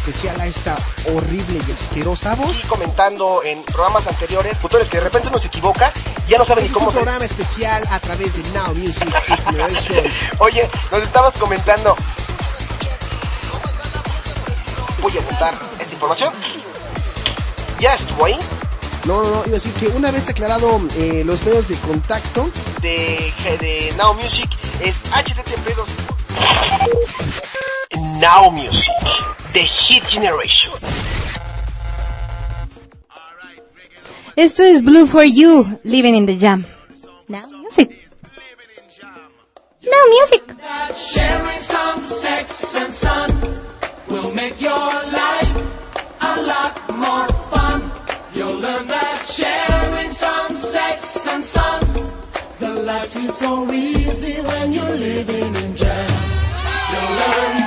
especial a esta horrible y asquerosa voz. Y comentando en programas anteriores, futures que de repente uno se equivoca, ya no saben ni cómo. Es un programa especial a través de Now Music. Oye, nos estabas comentando. Voy a apuntar esta información. Ya estuvo ahí. No, no, no, iba a decir que una vez aclarado eh, los medios de contacto de, de Now Music es http Now Music, The Hit Generation. Esto es Blue for You, Living in the Jam. Now Music. Now Music. Sharing some sex and sun will make your life a lot more fun. You'll learn that sharing some sex and sun, the life seems so easy when you're living in jam. You'll learn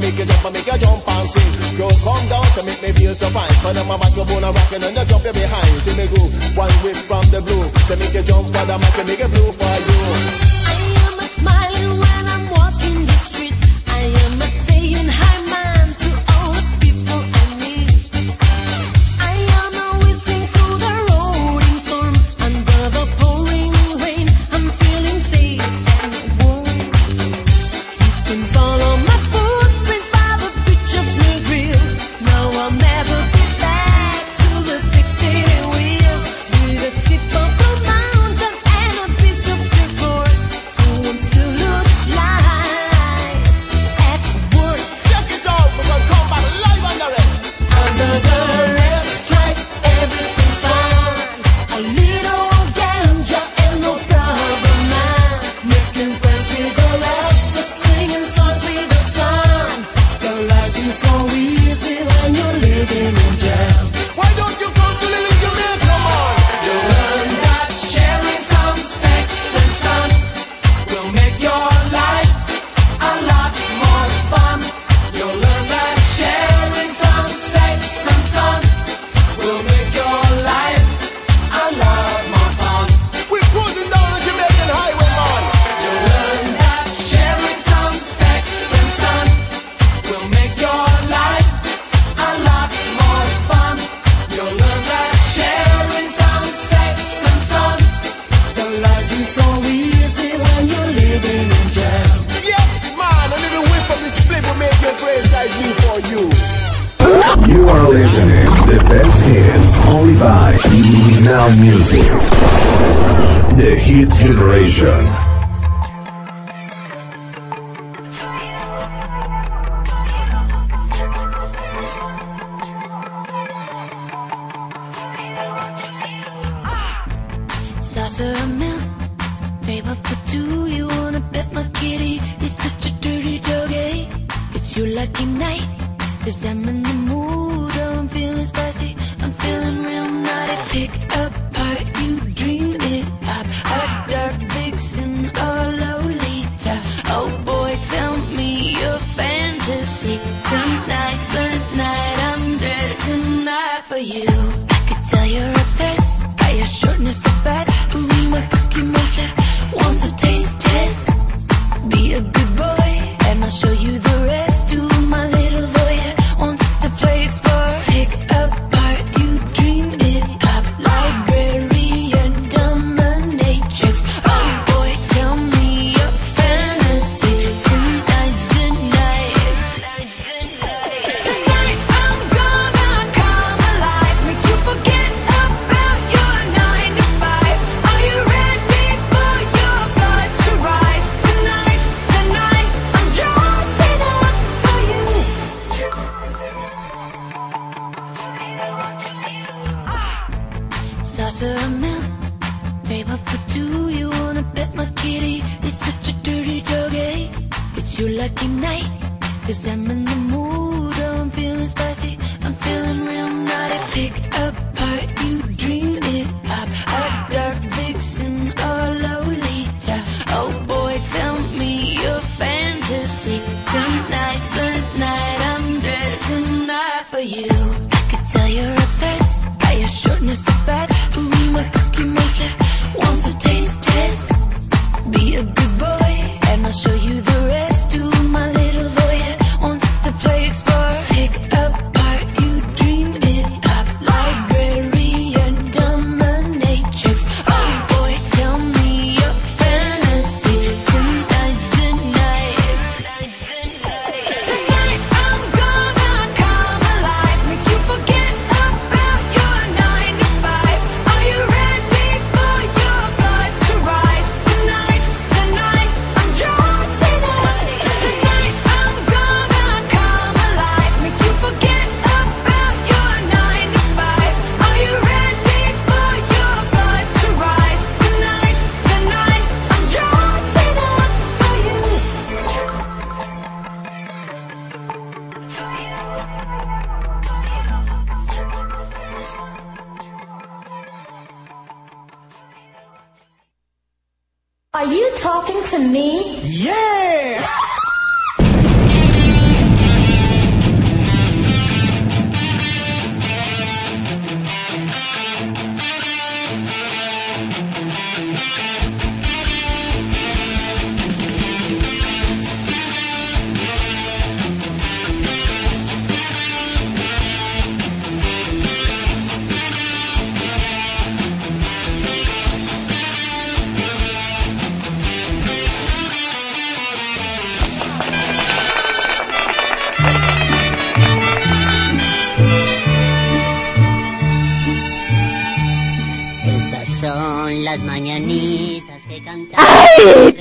make you jump and make you jump and sing. Girl, come down to make me feel so fine. But I'm a you wanna rockin' and you jump behind. See me go one whip from the blue, to make you jump, but I'm can make you.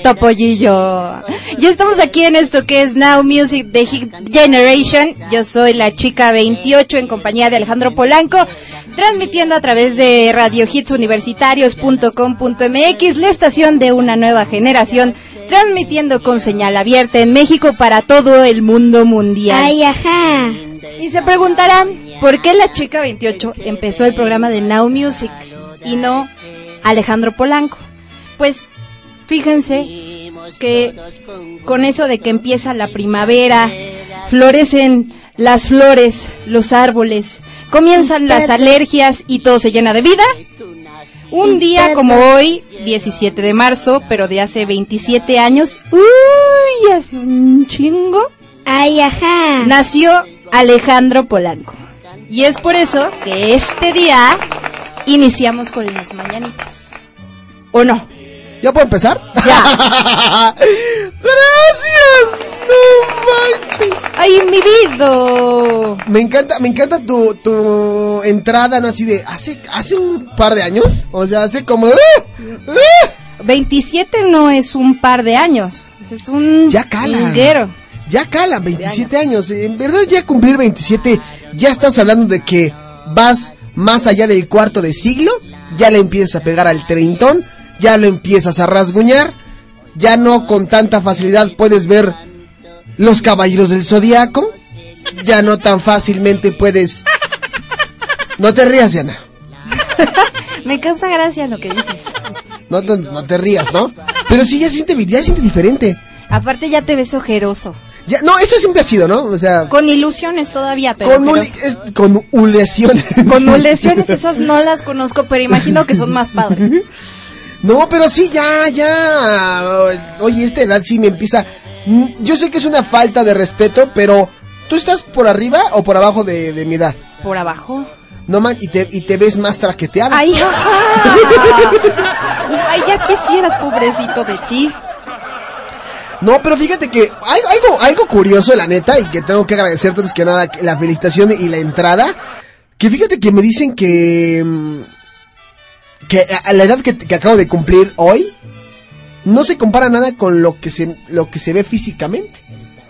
cierto, pollillo. Ya estamos aquí en esto que es Now Music de Hit Generation. Yo soy la chica 28 en compañía de Alejandro Polanco, transmitiendo a través de radiohitsuniversitarios.com.mx, la estación de una nueva generación, transmitiendo con señal abierta en México para todo el mundo mundial. Ay, ajá. Y se preguntarán, ¿por qué la chica 28 empezó el programa de Now Music y no Alejandro Polanco? Pues Fíjense que con eso de que empieza la primavera, florecen las flores, los árboles, comienzan las alergias y todo se llena de vida. Un día como hoy, 17 de marzo, pero de hace 27 años, uy, hace un chingo. Ay, ajá. Nació Alejandro Polanco. Y es por eso que este día iniciamos con las mañanitas. ¿O no? ¿Ya puedo empezar? Ya. Gracias. No manches. Ay, mi vida. Me encanta, me encanta tu, tu entrada, ¿no? Así de hace, hace un par de años. O sea, hace como. ¡Uh! ¡Uh! 27 no es un par de años. Es un. Ya cala. Linguero. Ya cala, 27 años. años. En verdad, ya cumplir 27, ya estás hablando de que vas más allá del cuarto de siglo. Ya le empiezas a pegar al treintón ya lo empiezas a rasguñar, ya no con tanta facilidad puedes ver los caballeros del zodiaco, ya no tan fácilmente puedes... No te rías, Diana. Me causa gracia lo que dices. No, no, no te rías, ¿no? Pero sí, ya siente, ya siente diferente. Aparte ya te ves ojeroso. Ya, no, eso siempre ha sido, ¿no? O sea, Con ilusiones todavía, pero con, ul- es- con ulesiones. Con lesiones esas no las conozco, pero imagino que son más padres. No, pero sí, ya, ya. Oye, esta edad sí me empieza. Mm, Yo sé que es una falta de respeto, pero ¿tú estás por arriba o por abajo de, de mi edad? Por abajo. No man, y te, y te ves más traqueteada. Ay, ajá. Ay, ya quisieras, pobrecito de ti. No, pero fíjate que hay algo, algo curioso, la neta, y que tengo que agradecerte antes que nada la felicitación y la entrada. Que fíjate que me dicen que. Que a la edad que, que acabo de cumplir hoy, no se compara nada con lo que se, lo que se ve físicamente.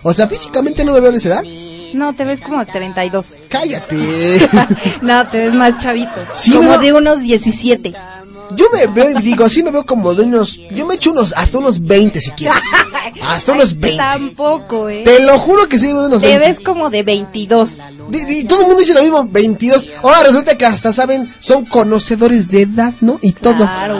O sea, físicamente no me veo de esa edad. No, te ves como de 32. Cállate. no, te ves más chavito. Sí, como no. de unos 17. Yo me veo y digo, sí me veo como de unos. Yo me echo unos. Hasta unos 20 si quieres. Hasta unos 20. Tampoco, ¿eh? Te lo juro que sí me veo unos Te 20. ves como de 22. Y, todo el mundo dice lo mismo, 22. Ahora resulta que hasta saben, son conocedores de edad, ¿no? Y todo. Claro.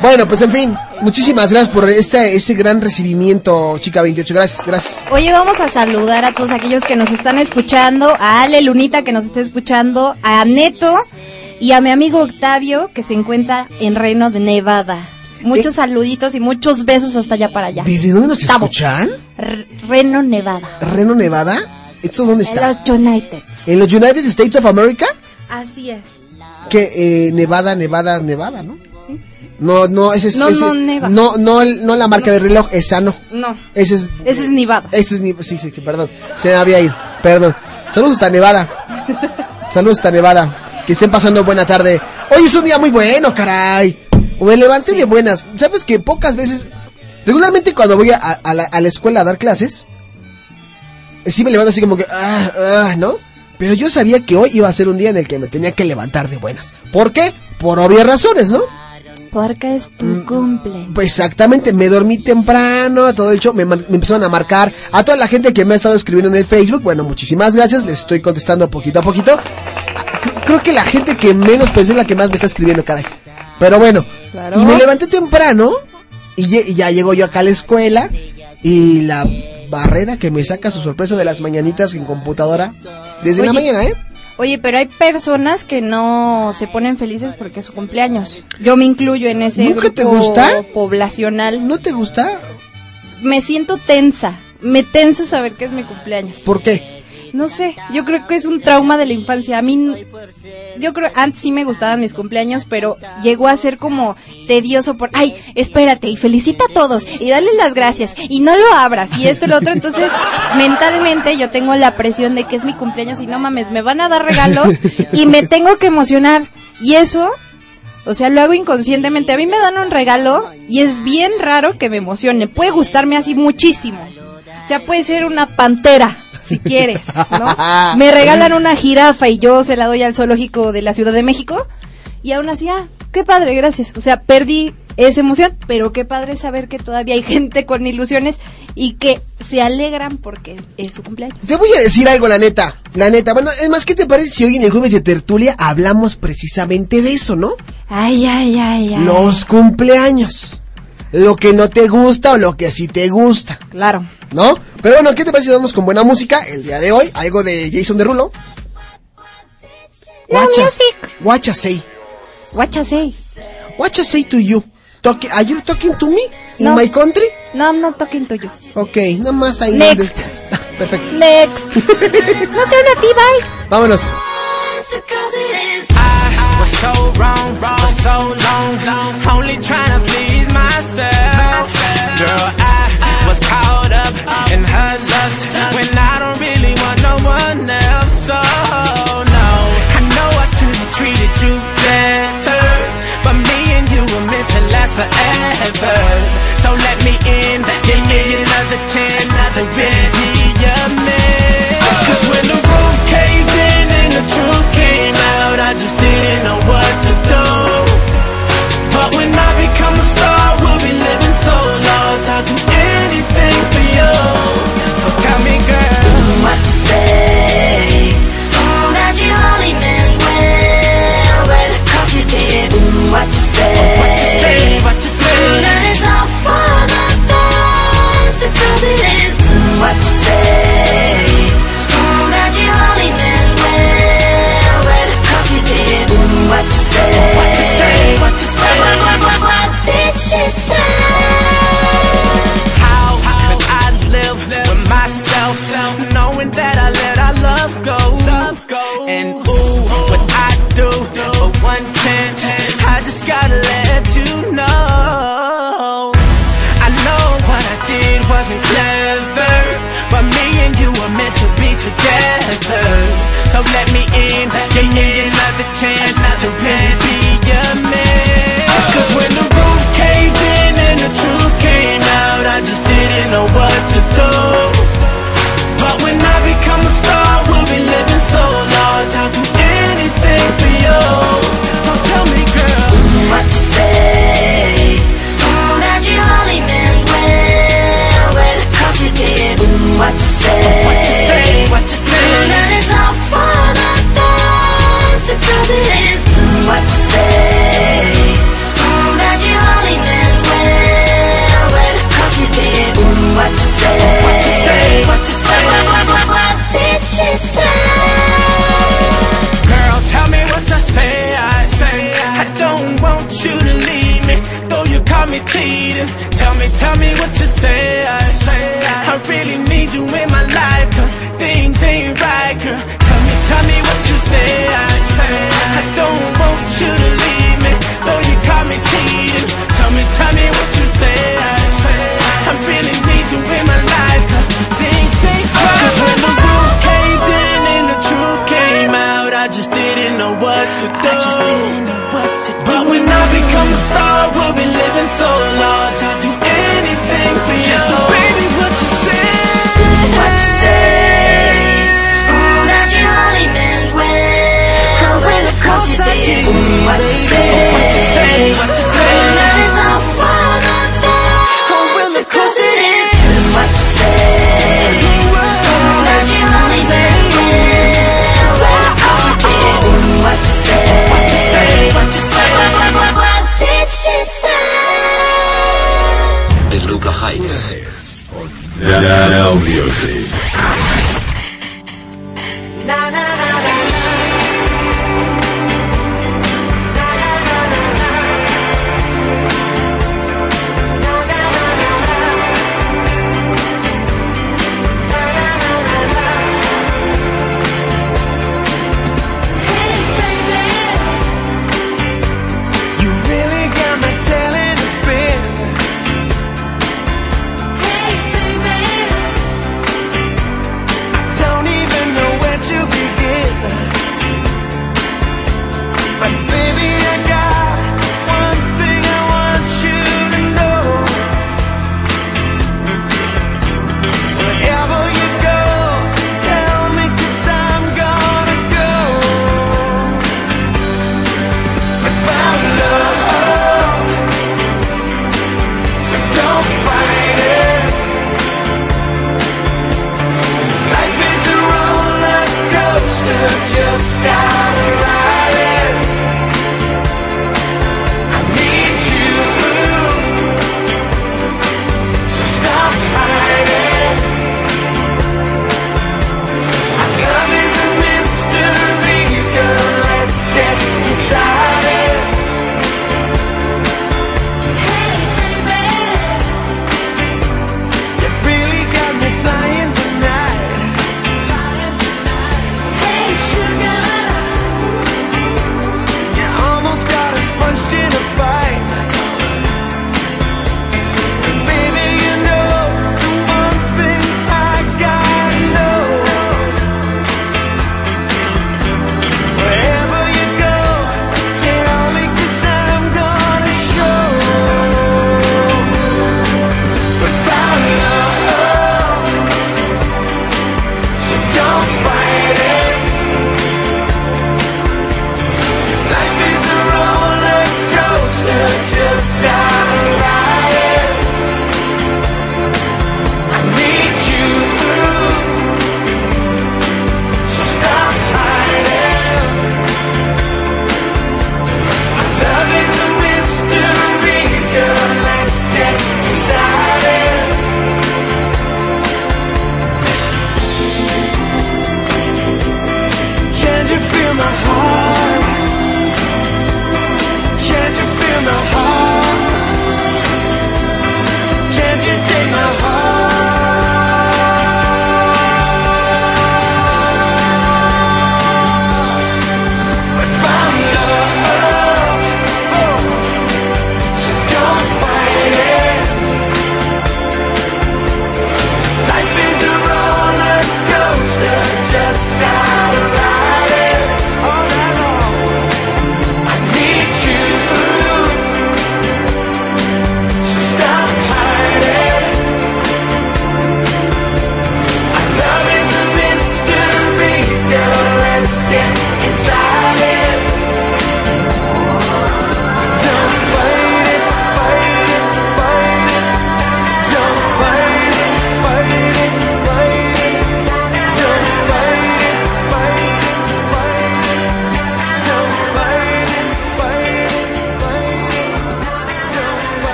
Bueno, pues en fin, muchísimas gracias por este, ese gran recibimiento, chica 28. Gracias, gracias. Oye, vamos a saludar a todos aquellos que nos están escuchando, a Ale Lunita que nos está escuchando, a Neto y a mi amigo Octavio que se encuentra en Reno de Nevada. Muchos saluditos y muchos besos hasta allá para allá. ¿Desde dónde nos Estamos. escuchan? R- Reno, Nevada. ¿Reno, Nevada? ¿Esto dónde En está? los United. ¿En los United States of America? Así es. Que eh, Nevada, Nevada, Nevada, ¿no? Sí. No, no, ese es. No, ese- no, Neva. No, no, la marca de reloj, esa no. No, Ese es. ese es Nevada. Ese es ni. Sí, sí, sí, perdón. Se me había ido. Perdón. Saludos hasta Nevada. Saludos hasta Nevada. Que estén pasando buena tarde. Hoy es un día muy bueno, caray. Me levanté de buenas. ¿Sabes que pocas veces. Regularmente cuando voy a, a la, a la escuela a dar clases. Sí me levanto así como que. Ah, ah, ¿no? Pero yo sabía que hoy iba a ser un día en el que me tenía que levantar de buenas. ¿Por qué? Por obvias razones, ¿no? Porque es tu cumple. Pues exactamente, me dormí temprano, todo el show, me, me empezaron a marcar. A toda la gente que me ha estado escribiendo en el Facebook, bueno, muchísimas gracias, les estoy contestando poquito a poquito. Creo, que la gente que menos pensé es la que más me está escribiendo, caray. Pero bueno, Claro. y me levanté temprano y, y ya llego yo acá a la escuela y la barrera que me saca su sorpresa de las mañanitas en computadora desde la mañana, ¿eh? Oye, pero hay personas que no se ponen felices porque es su cumpleaños. Yo me incluyo en ese ¿Nunca te grupo gusta? poblacional. ¿No te gusta? Me siento tensa. Me tensa saber que es mi cumpleaños. ¿Por qué? No sé, yo creo que es un trauma de la infancia. A mí, yo creo, antes sí me gustaban mis cumpleaños, pero llegó a ser como tedioso por, ay, espérate, y felicita a todos, y dale las gracias, y no lo abras, y esto y lo otro. Entonces, mentalmente yo tengo la presión de que es mi cumpleaños y no mames, me van a dar regalos y me tengo que emocionar. Y eso, o sea, lo hago inconscientemente. A mí me dan un regalo y es bien raro que me emocione. Puede gustarme así muchísimo. O sea, puede ser una pantera, si quieres, ¿no? Me regalan una jirafa y yo se la doy al zoológico de la Ciudad de México. Y aún así, ah, qué padre, gracias. O sea, perdí esa emoción, pero qué padre saber que todavía hay gente con ilusiones y que se alegran porque es su cumpleaños. Te voy a decir algo, la neta. La neta. Bueno, es más, ¿qué te parece si hoy en el jueves de tertulia hablamos precisamente de eso, no? Ay, ay, ay, ay. Los cumpleaños. Lo que no te gusta o lo que sí te gusta, Claro. ¿no? Pero bueno, ¿qué te parece si vamos con buena música el día de hoy? Algo de Jason Derulo. No I- music. What I say. What you say? What I say to you. Talk- are you talking to me? In No. my country? No, I'm not talking to you. Ok, nada más ahí. Next. Perfecto. Next. no te a ti, bye. Vámonos. was so wrong, for so long, only trying to please myself. Girl, I was caught up in her lust when I don't really want no one else. So no, I know I should have treated you better, but me and you were meant to last forever. what you say. 음, 아직 어리면 well, well, because you did. what you say. What you say, what you say. What, what, what, what, what did she say? So let me in, give me another chance to really be a man. Uh. Cause when the roof caved in and the truth came out, I just didn't know what to do. But when I become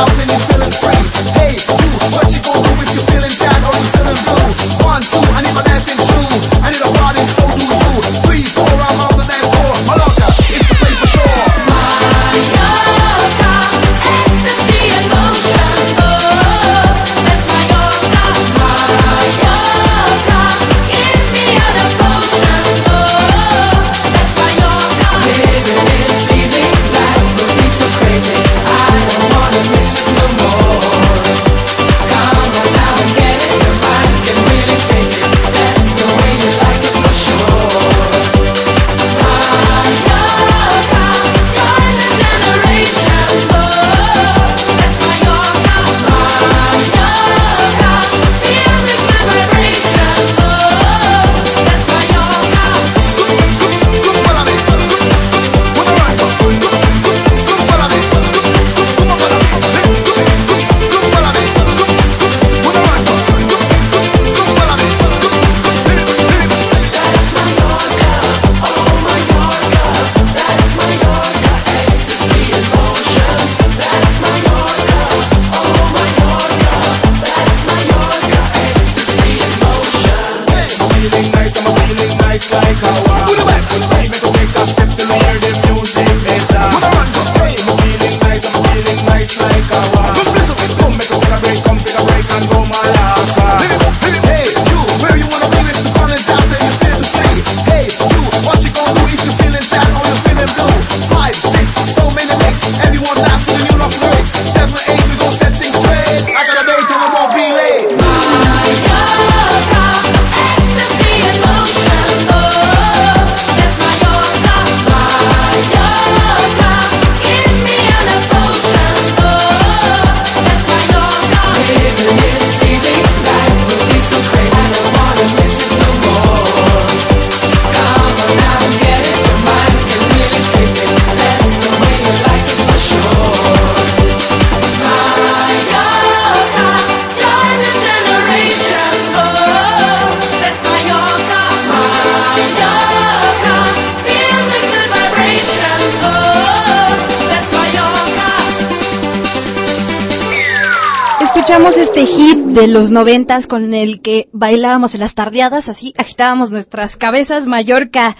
up in the de los noventas con el que bailábamos en las tardeadas, así agitábamos nuestras cabezas, Mallorca.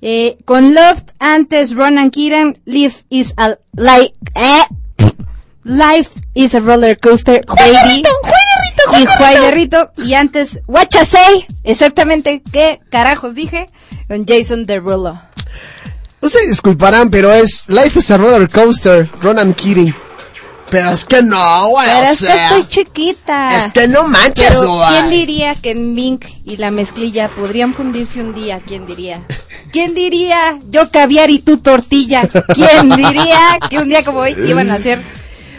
Eh, con Loft, antes Ronan Kiran, Life is a like, eh, Life is a roller coaster, baby. Y Juailerrito, y antes Wachasei, exactamente qué carajos dije, con Jason Derulo. Ustedes disculparán, pero es Life is a roller coaster, Ronan Keating. Pero es que no, güey. Pero es que estoy chiquita. Es que no manches, güey. ¿Quién diría que en Mink y la mezclilla podrían fundirse un día? ¿Quién diría? ¿Quién diría yo caviar y tú tortilla? ¿Quién diría que un día como hoy iban a ser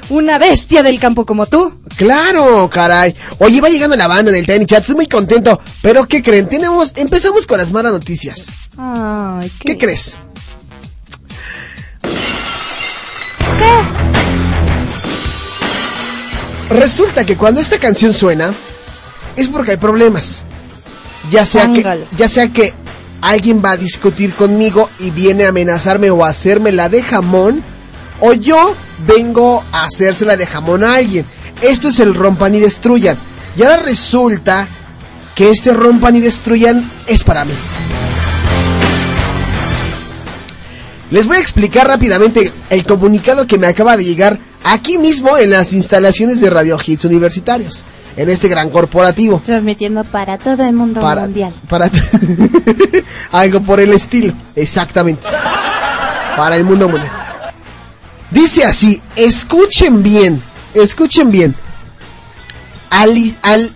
una bestia del campo como tú. Claro, caray. Oye, va llegando la banda del Tiny Chat, estoy muy contento. Pero ¿qué creen? Tenemos, empezamos con las malas noticias. Ay, ¿Qué crees? Resulta que cuando esta canción suena, es porque hay problemas. Ya sea que, ya sea que alguien va a discutir conmigo y viene a amenazarme o a hacerme la de jamón, o yo vengo a hacérsela de jamón a alguien. Esto es el rompan y destruyan. Y ahora resulta que este rompan y destruyan es para mí. Les voy a explicar rápidamente el comunicado que me acaba de llegar aquí mismo en las instalaciones de Radio Hits Universitarios, en este gran corporativo. Transmitiendo para todo el mundo Para, mundial. para algo por el estilo, exactamente. Para el mundo mundial. Dice así, escuchen bien, escuchen bien. Al, al,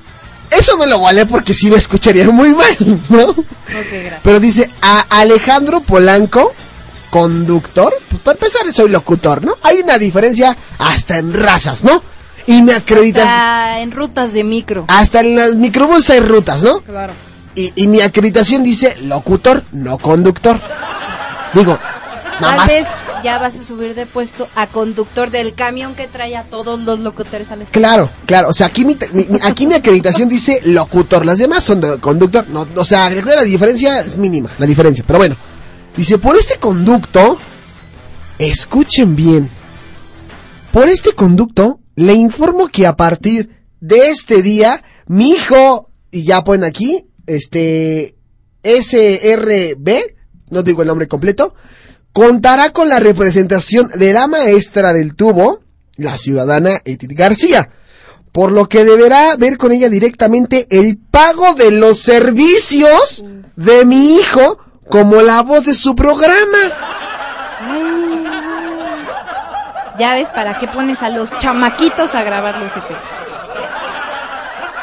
eso no lo voy a leer porque sí lo escucharía muy mal, ¿no? Pero dice a Alejandro Polanco, conductor. Pues para empezar soy locutor, ¿no? Hay una diferencia hasta en razas, ¿no? Y me acreditas Está en rutas de micro. hasta en las microbuses hay rutas, ¿no? Claro. Y, y mi acreditación dice locutor, no conductor. Digo, nada más. vez ya vas a subir de puesto a conductor del camión que trae a todos los locutores al escenario. Claro, claro. O sea, aquí mi- aquí mi acreditación dice locutor. Las demás son de conductor. No, o sea, la diferencia es mínima, la diferencia. Pero bueno, dice, por este conducto, escuchen bien. Por este conducto, le informo que a partir de este día, mi hijo, y ya ponen aquí, este, SRB, no digo el nombre completo, contará con la representación de la maestra del tubo, la ciudadana Edith García, por lo que deberá ver con ella directamente el pago de los servicios de mi hijo como la voz de su programa. Ya ves, ¿para qué pones a los chamaquitos a grabar los efectos?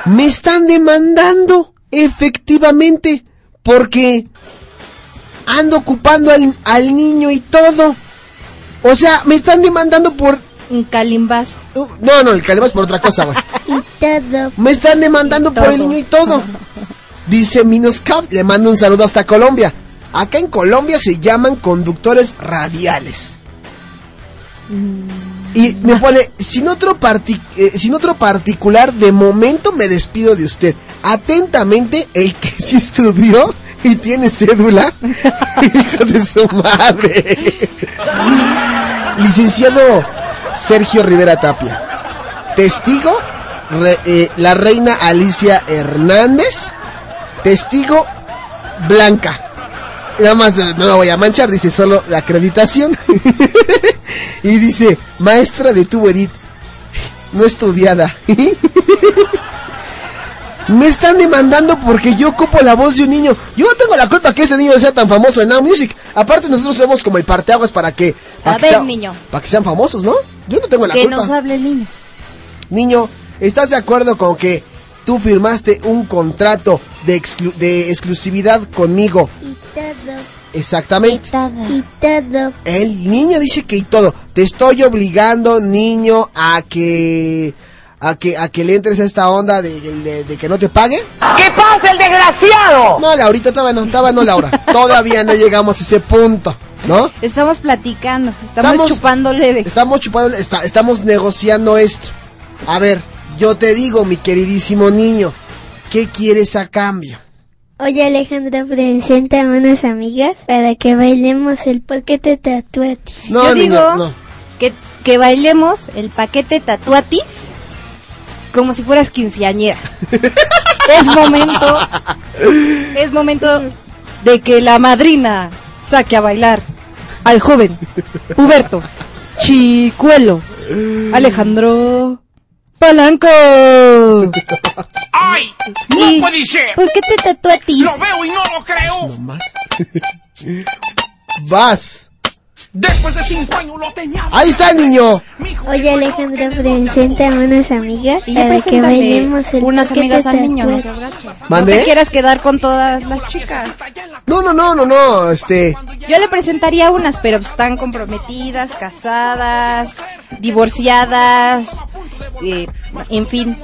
Me están demandando, efectivamente, porque ando ocupando al, al niño y todo. O sea, me están demandando por... Un calimbazo. No, no, el calimbazo es por otra cosa, güey. Y todo. Me están demandando por el niño y todo. Dice Minoscap, le mando un saludo hasta Colombia. Acá en Colombia se llaman conductores radiales. Y me pone, sin otro, eh, sin otro particular, de momento me despido de usted. Atentamente, el que sí estudió y tiene cédula, hijo de su madre. Licenciado Sergio Rivera Tapia. Testigo, re- eh, la reina Alicia Hernández. Testigo, Blanca. Nada más eh, no la voy a manchar, dice solo la acreditación. y dice, maestra de tu Edith, no estudiada. Me están demandando porque yo ocupo la voz de un niño. Yo no tengo la culpa que este niño sea tan famoso en Now Music. Aparte nosotros somos como el parteaguas para que... Para A que ver, sea- niño. Para que sean famosos, ¿no? Yo no tengo la Que culpa. nos hable el niño. Niño, ¿estás de acuerdo con que tú firmaste un contrato de, exclu- de exclusividad conmigo? Y todo. Exactamente. Y todo. El niño dice que y todo. Te estoy obligando, niño, a que a que a que le entres a esta onda de, de- de que no te pague. ¿Qué pasa, el desgraciado? No, Laurita, todavía no, todavía no, Laura. Todavía no llegamos a ese punto, ¿no? Estamos platicando, estamos, Estamos- chupando leve. Estamos chupando, está- estamos negociando esto. A ver, yo te digo, mi queridísimo niño, ¿qué quieres a cambio? Oye Alejandro, preséntame unas amigas para que bailemos el paquete tatuatis. No, Yo digo no. que, que bailemos el paquete tatuatis como si fueras quinceañera. es momento, es momento de que la madrina saque a bailar al joven Huberto Chicuelo Alejandro Palanco. ¡Ay! ¡No Y- puede ser! ¿Por qué te tatuatis? ¡Lo veo y no lo creo! No más. Vas. Después de cinco años lo tenía. Ahí está, niño. Oye Alejandro, preséntame unas amigas Y ya para que bailemos el unas amigas al niño, no ¿Mande? te quieras quedar con todas las chicas. No, no, no, no, no, este. Yo le presentaría unas, pero están comprometidas, casadas, divorciadas, eh, en fin.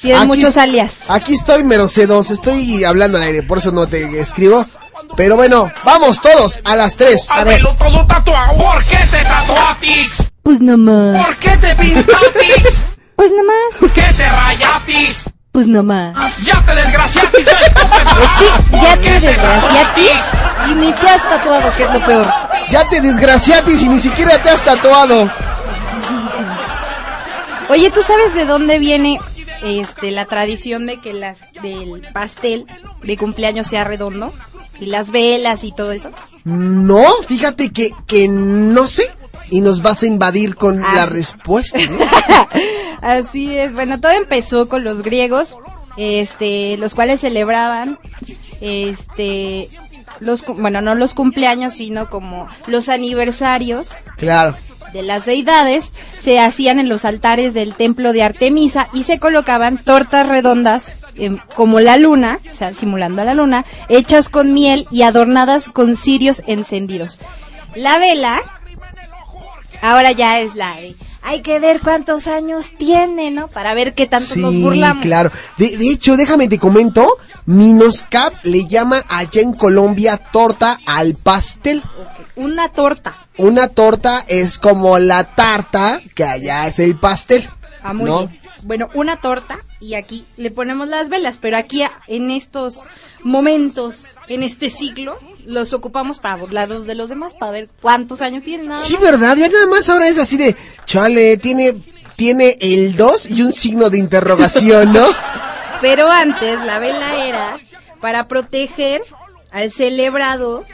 Tienen Aquí muchos alias. Aquí estoy, mero C2. Estoy hablando al aire, por eso no te escribo. Pero bueno, vamos todos a las 3. A todo tatuado. ¿Por qué te tatuatis? Pues nomás. ¿Por qué te pintatis? Pues nomás. ¿Qué te rayatis? Pues nomás. ¡Ya te desgraciatis! Pues sí, ya te desgraciatis y ni te has tatuado, que es lo peor. Ya te desgraciatis y ni siquiera te has tatuado. Oye, ¿tú sabes de dónde viene este la tradición de que las del pastel de cumpleaños sea redondo? Y las velas y todo eso. No, fíjate que, que no sé. Y nos vas a invadir con Ah. la respuesta. ¿no? Así es. Bueno, todo empezó con los griegos, este, los cuales celebraban, este, los, bueno, no los cumpleaños, sino como los aniversarios Claro. De las deidades se hacían en los altares del templo de Artemisa y se colocaban tortas redondas em, como la luna, o sea, simulando a la luna, hechas con miel y adornadas con cirios encendidos. La vela ahora ya es la de hay que ver cuántos años tiene, ¿no? Para ver qué tanto nos Sí, burlamos. claro. De, de hecho, déjame te comento, Minoscap le llama allá en Colombia torta al pastel. Una torta. Una torta es como la tarta, que allá es el pastel. Ah, muy ¿no? bien. Bueno, una torta y aquí le ponemos las velas, pero aquí en estos momentos, en este ciclo, los ocupamos para burlarlos de los demás, para ver cuántos años tienen. Nada Sí. ¿verdad? Ya nada más ahora es así de, chale, tiene, tiene el 2 y un signo de interrogación, ¿no? Pero antes la vela era para proteger al celebrado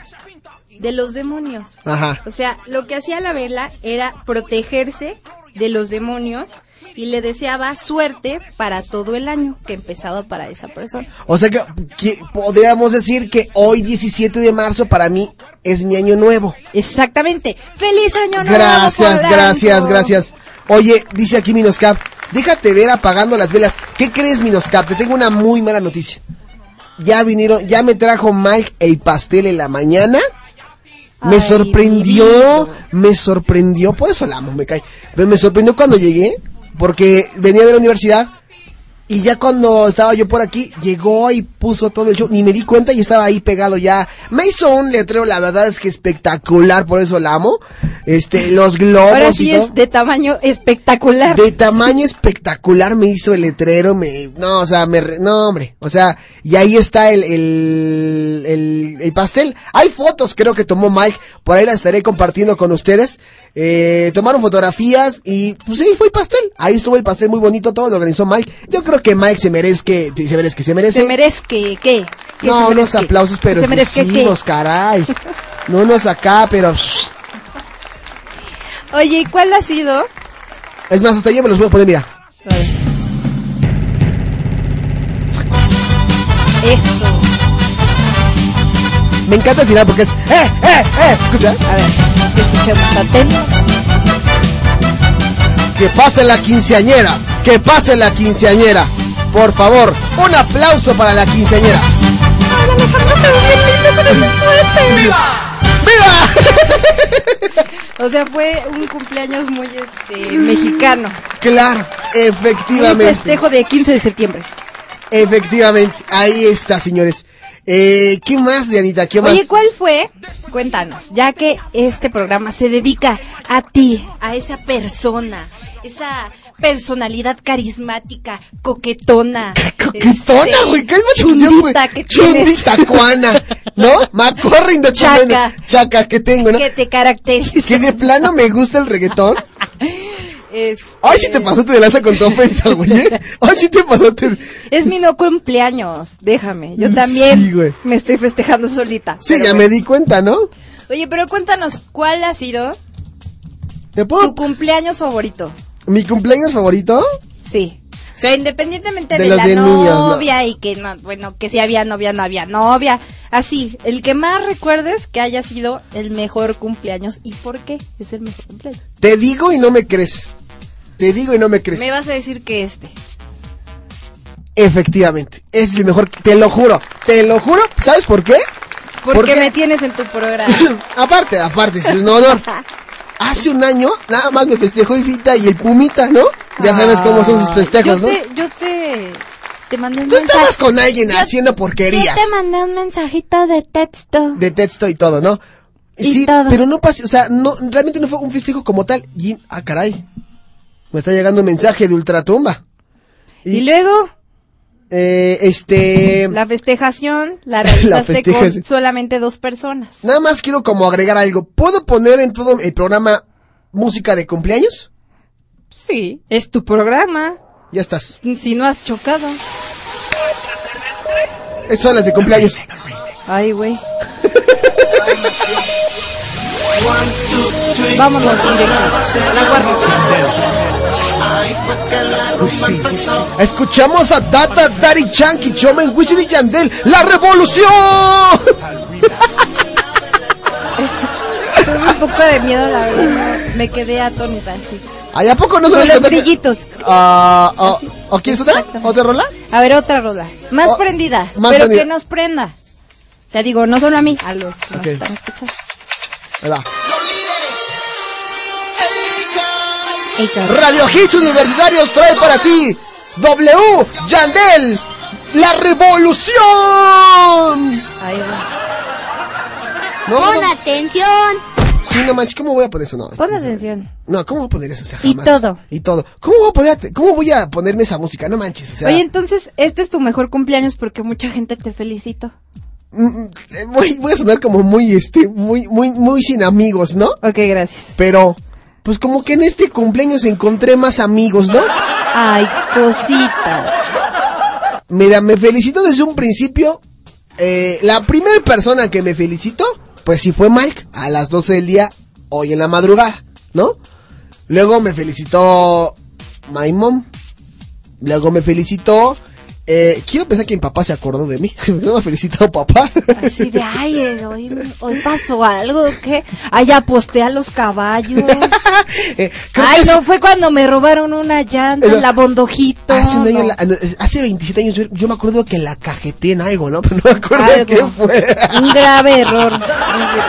de los demonios. Ajá. O sea, lo que hacía la vela era protegerse de los demonios y le deseaba suerte para todo el año que empezaba para esa persona. O sea que, que podríamos decir que hoy 17 de marzo para mí es mi año nuevo. Exactamente. ¡Feliz año nuevo! Gracias, gracias, gracias. Oye, dice aquí Minoscap, déjate ver apagando las velas. ¿Qué crees, Minoscap? Te tengo una muy mala noticia. Ya vinieron, ya me trajo Mike el pastel en la mañana. Me Ay, sorprendió, me sorprendió, por eso la amo, me cae. Me sorprendió cuando llegué, porque venía de la universidad y ya cuando estaba yo por aquí, llegó y puso todo el show, ni me di cuenta y estaba ahí pegado ya. Me hizo un letrero, la verdad es que espectacular, por eso la amo. Este, los globos Ahora y sí todo. es de tamaño espectacular. De tamaño espectacular me hizo el letrero, me, no, o sea, me, no, hombre, o sea, y ahí está el, el, el, el pastel. Hay fotos, creo que tomó Mike, por ahí las estaré compartiendo con ustedes. Eh, tomaron fotografías y, pues sí, fue el pastel. Ahí estuvo el pastel muy bonito, todo lo organizó Mike. Yo creo que Mike se merezca, se merezca, se merece. Se merezca, ¿qué? ¿Qué no, unos aplausos, pero efusivos, caray. No unos acá, pero, shh. Oye, ¿y cuál ha sido? es más, hasta yo me los voy a poner, mira. Eso. Me encanta el final porque es, eh, eh, eh, escucha. A ver, escuchemos atento. Que pase la quinceañera, que pase la quinceañera. Por favor, un aplauso para la quinceañera. O sea, fue un cumpleaños muy este mexicano. Claro, Un efectivamente. festejo de 15 de septiembre. Efectivamente, ahí está, señores. Eh, ¿Qué más, Dianita? ¿Qué más? Oye, ¿cuál fue? Cuéntanos, ya que este programa se dedica a ti, a esa persona, esa personalidad carismática, coquetona. Coquetona, este, güey, ya, güey. chundita que. Chundita, cuana, ¿no? Macorrindo, Chaca. Chaca que tengo, ¿no? que te caracteriza. Que de plano me gusta el reggaetón. Este, Ay, si te pasaste de lanza con tu ofensa, güey. ¿eh? Ay, si te pasaste. Es mi no cumpleaños, déjame. Yo también Sí, güey. me estoy festejando solita. Sí, ya bueno. me di cuenta, ¿no? Oye, pero cuéntanos, ¿cuál ha sido ¿Te puedo? tu cumpleaños favorito? ¿Mi cumpleaños favorito? Sí. O sea, independientemente De la de niños, ¿no? novia y que no, bueno, que si había novia, no había novia. Así, el que más recuerdes que haya sido el mejor cumpleaños y por qué es el mejor cumpleaños. Te digo y no me crees. Te digo y no me crees. Me vas a decir que este. Efectivamente. Ese es el mejor. Te lo juro. Te lo juro. ¿Sabes por qué? Porque me tienes en tu programa. aparte, aparte, es un honor. Hace un año, nada más me festejó Ifita y el Pumita, ¿no? Ya sabes cómo son sus festejos, yo ¿no? te, yo te, te mandé un Tú mensaje. estabas con alguien haciendo porquerías. Yo te mandé un mensajito de texto. De texto y todo, ¿no? Y sí, todo. pero no pasó, o sea, no, realmente no fue un festejo como tal. Y, ah, caray. Me está llegando un mensaje de Ultratumba. Y, luego, Eh, este... la festejación la La realizaste festejas- con solamente dos personas. Nada más quiero como agregar algo. ¿Puedo poner en todo el programa música de cumpleaños? Sí, es tu programa. Ya estás. Si no has chocado. Esas son las de cumpleaños. Ay, güey. Vámonos directo. La guardia. Escuchamos a Data, Daddy Yankee, Chomen, Wisin y Yandel, ¡La Revolución! Tuve un poco de miedo, la verdad. Me quedé atónita, sí. ¿Ay, a poco no Con sabes los brillitos. Ah, ah, ¿O quieres otra? ¿Otra rola? A ver, otra rola. Más Oh, prendida. más pero prendida. que nos prenda. O sea, digo, no solo a mí, a los que nos Ok. están escuchando. Ahí Radio Hits Universitarios trae para ti W Yandel, La Revolución. Ahí va. No, Pon no, atención. sí, no manches, ¿cómo voy a poner eso? No, Pon atención. no, ¿cómo voy a poner eso? O sea, Y todo. Y todo. ¿Cómo voy a poner, cómo voy a ponerme esa música? No manches, o sea. Oye, entonces, este es tu mejor cumpleaños porque mucha gente te felicito. mm, eh, voy, voy a sonar como muy, este, muy, muy, muy sin amigos, ¿no? Ok, gracias. Pero, pues como que en este cumpleaños encontré más amigos, ¿no? Ay, cosita. Mira, me felicito desde un principio. Eh, la primera persona que me felicitó, pues sí fue Mike, a las 12 del día, hoy en la madrugada, ¿no? Luego me felicitó my mom. Luego me felicitó... Eh, quiero pensar que mi papá se acordó de mí. No me ha felicitado papá. Así de, ay, eh, hoy, hoy pasó algo, ¿qué? Ay, aposté a los caballos. Eh, Ay, no, fue cuando me robaron una llanta, la bondojito. Hace un año, no. la- no, hace 27 años, yo, yo me acuerdo que la cajeté en algo, ¿no? Pero no me acuerdo Algo. qué fue. Un grave error.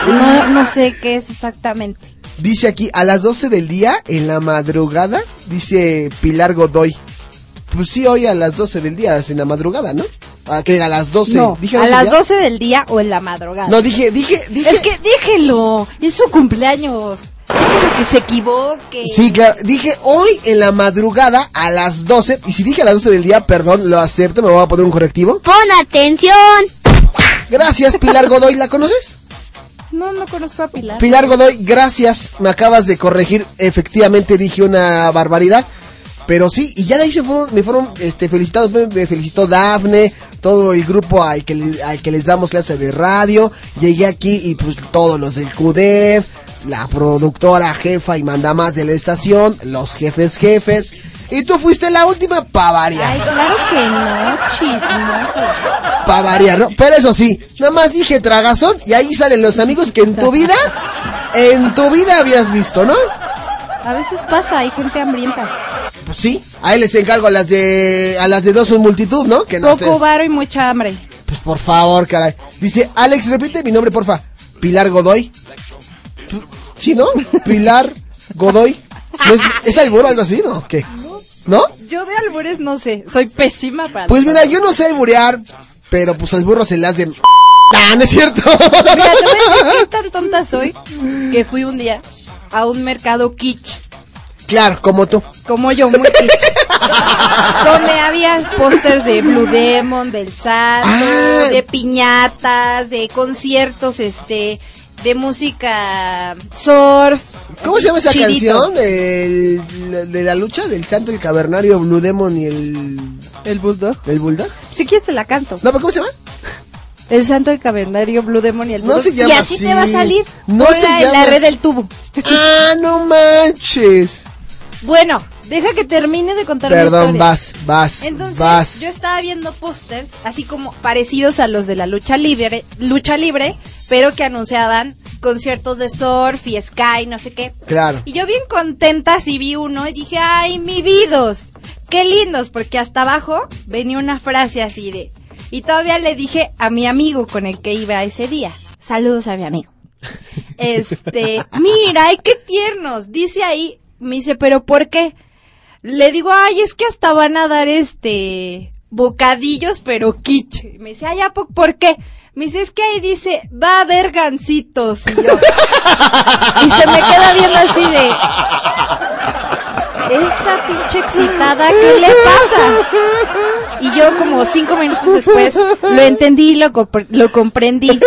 No, no sé qué es exactamente. Dice aquí, a las 12 del día, en la madrugada, dice Pilar Godoy. Pues sí, hoy a las 12 del día, en la madrugada, ¿no? Ah, que a las 12. No, ¿Dije a 12 las ya? 12 del día o en la madrugada. No, dije, dije, dije. Es que déjelo, es su cumpleaños. Déjelo que se equivoque. Sí, claro, dije hoy en la madrugada a las 12. Y si dije a las 12 del día, perdón, lo acepto, me voy a poner un correctivo. Pon atención. Gracias, Pilar Godoy, ¿la conoces? No, no conozco a Pilar. Pilar Godoy, gracias, me acabas de corregir, efectivamente dije una barbaridad, pero sí, y ya de ahí se fueron, me fueron este, felicitados, me, me felicitó Dafne, todo el grupo al que, al que les damos clase de radio, llegué aquí y pues todos los del CUDEF, la productora jefa y mandamás de la estación, los jefes jefes, y tú fuiste la última pa' variar. Ay, claro que no, chismoso. Pa' variar, ¿no? Pero eso sí, nada más dije tragazón y ahí salen los amigos que en tu vida, en tu vida habías visto, ¿no? A veces pasa, hay gente hambrienta. Pues sí, ahí les encargo a las de, a las de dos en multitud, ¿no? Que no Poco varo y mucha hambre. Pues por favor, caray. Dice, Alex, repite mi nombre, porfa. Pilar Godoy. ¿Sí, no? Pilar Godoy. ¿No ¿Es, es albur o algo así, no? ¿Qué? ¿No? Yo de albures no sé, soy pésima para Pues mira, yo no sé alburear, pero pues al burro se le hace... ¡Ah, no es cierto! Mira, a qué tan tonta soy que fui un día a un mercado kitsch, Claro, como tú. como yo, muy kitsch, donde había pósters de Blue Demon, del Santo, Ah. de piñatas, de conciertos, este, de música surf. ¿Cómo se llama esa canción? De la lucha del santo, el cavernario, Blue Demon y el... ¿El Bulldog? ¿El Bulldog? Si quieres te la canto. No, pero ¿cómo se llama? El santo, el cavernario, Blue Demon y el No se llama y así, así. te va a salir. No se en llama- la red del tubo. ¡Ah, no manches! Bueno, deja que termine de contar Perdón, vas, vas, Entonces, vas. yo estaba viendo pósters, así como parecidos a los de la lucha libre, lucha libre, pero que anunciaban conciertos de surf y sky, no sé qué. Claro. Y yo bien contenta si vi uno y dije, ay, mi vidos, qué lindos, porque hasta abajo venía una frase así de, y todavía le dije a mi amigo con el que iba ese día, saludos a mi amigo. Este, mira, ay, qué tiernos, dice ahí, me dice, pero ¿por qué? Le digo, ay, es que hasta van a dar este bocadillos, pero. Y me dice, ay, ¿a po- ¿por qué? Me dice, es que ahí dice, va a haber gancitos. Y yo, y se me queda viendo así de, está pinche excitada? ¿Qué le pasa? Y yo como cinco minutos después lo entendí y lo, compre- lo comprendí.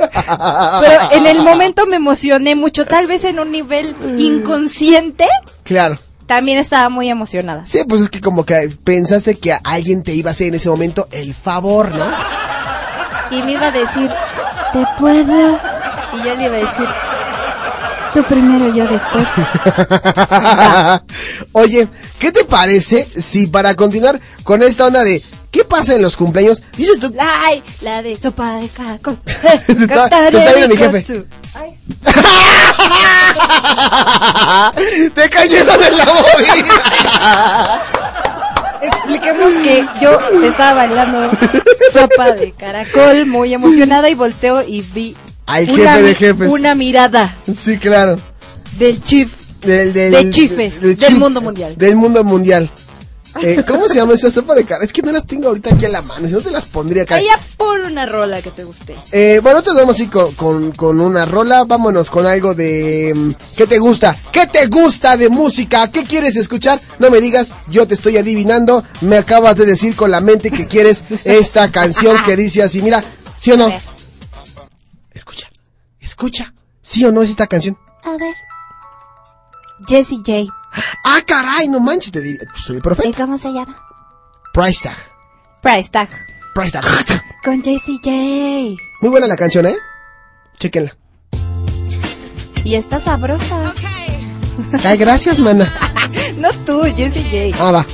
Pero en el momento me emocioné mucho, tal vez en un nivel inconsciente, Claro. también estaba muy emocionada. Sí, pues es que como que pensaste que alguien te iba a hacer en ese momento el favor, ¿no? Y me iba a decir, ¿te puedo? Y yo le iba a decir, tú primero, yo después. Oye, ¿qué te parece si para continuar con esta onda de ¿qué pasa en los cumpleaños? Dices tú, Ay, la de sopa de caracol. Te está- te está viendo mi jefe. Ay. te cayeron en la movida. Expliquemos que yo estaba bailando sopa de caracol muy emocionada y volteo y vi Al una, jefe de mi- jefes. una mirada Sí, claro. del chief Del, del- De chifes, del mundo mundial. Del mundo mundial. Eh, ¿Cómo se llama esa sopa de cara? Es que no las tengo ahorita aquí a la mano, si no te las pondría acá. Ya pon una rola que te guste. Eh, bueno, te vamos así con, con, con una rola. Vámonos con algo de. mm, ¿Qué te gusta? ¿Qué te gusta de música? ¿Qué quieres escuchar? No me digas, yo te estoy adivinando. Me acabas de decir con la mente que quieres esta canción que dice así. Mira, ¿sí o no? Escucha, escucha. ¿Sí o no es esta canción? A ver. Jessie J. Ah, caray, no manches, te diría. Pues, el profeta. ¿Y cómo se llama? Price tag. Price Tag. Price tag. Con Jessie J. Muy buena la canción, ¿eh? Chequenla. Y está sabrosa. Ay, gracias, mana. no tú, Jessie J. Ah, va.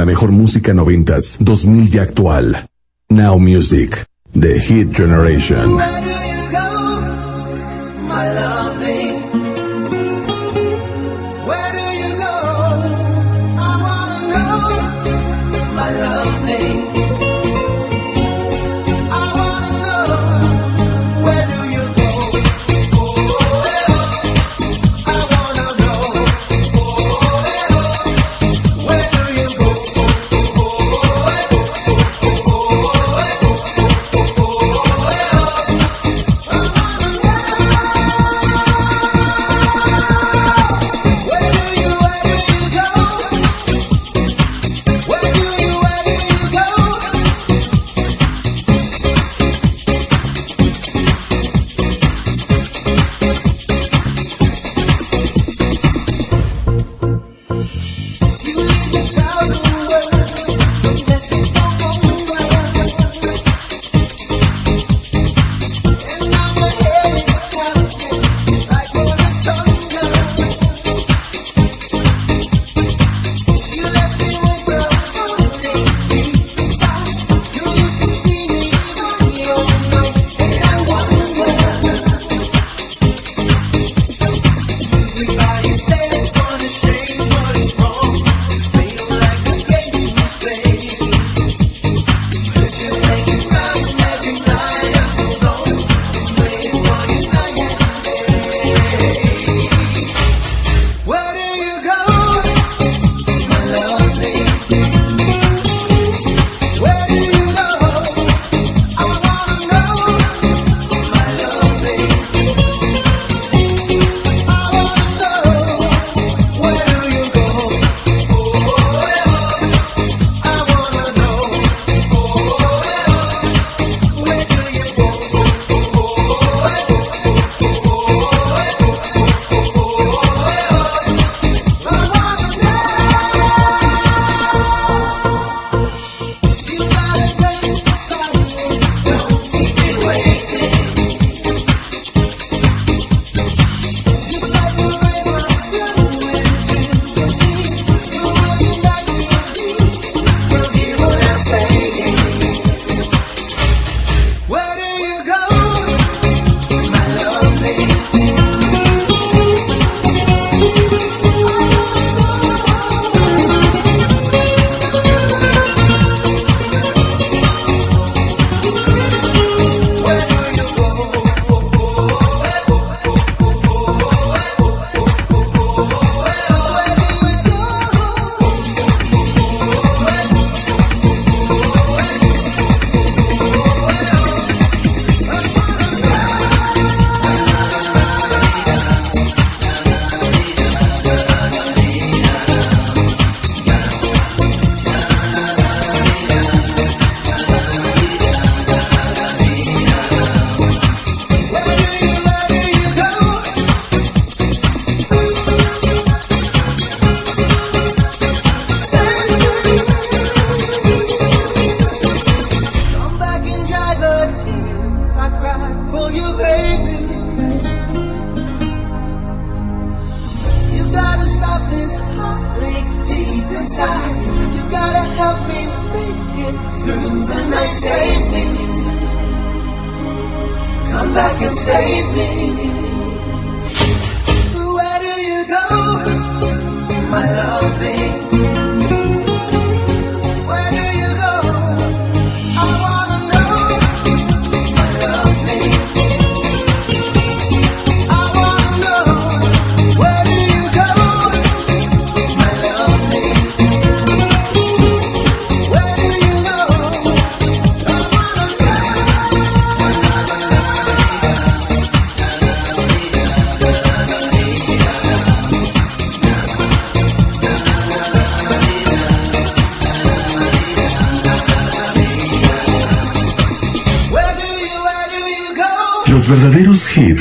la mejor música noventas, 2000 y actual. Now Music, The Hit Generation. and save me. Come back and save me.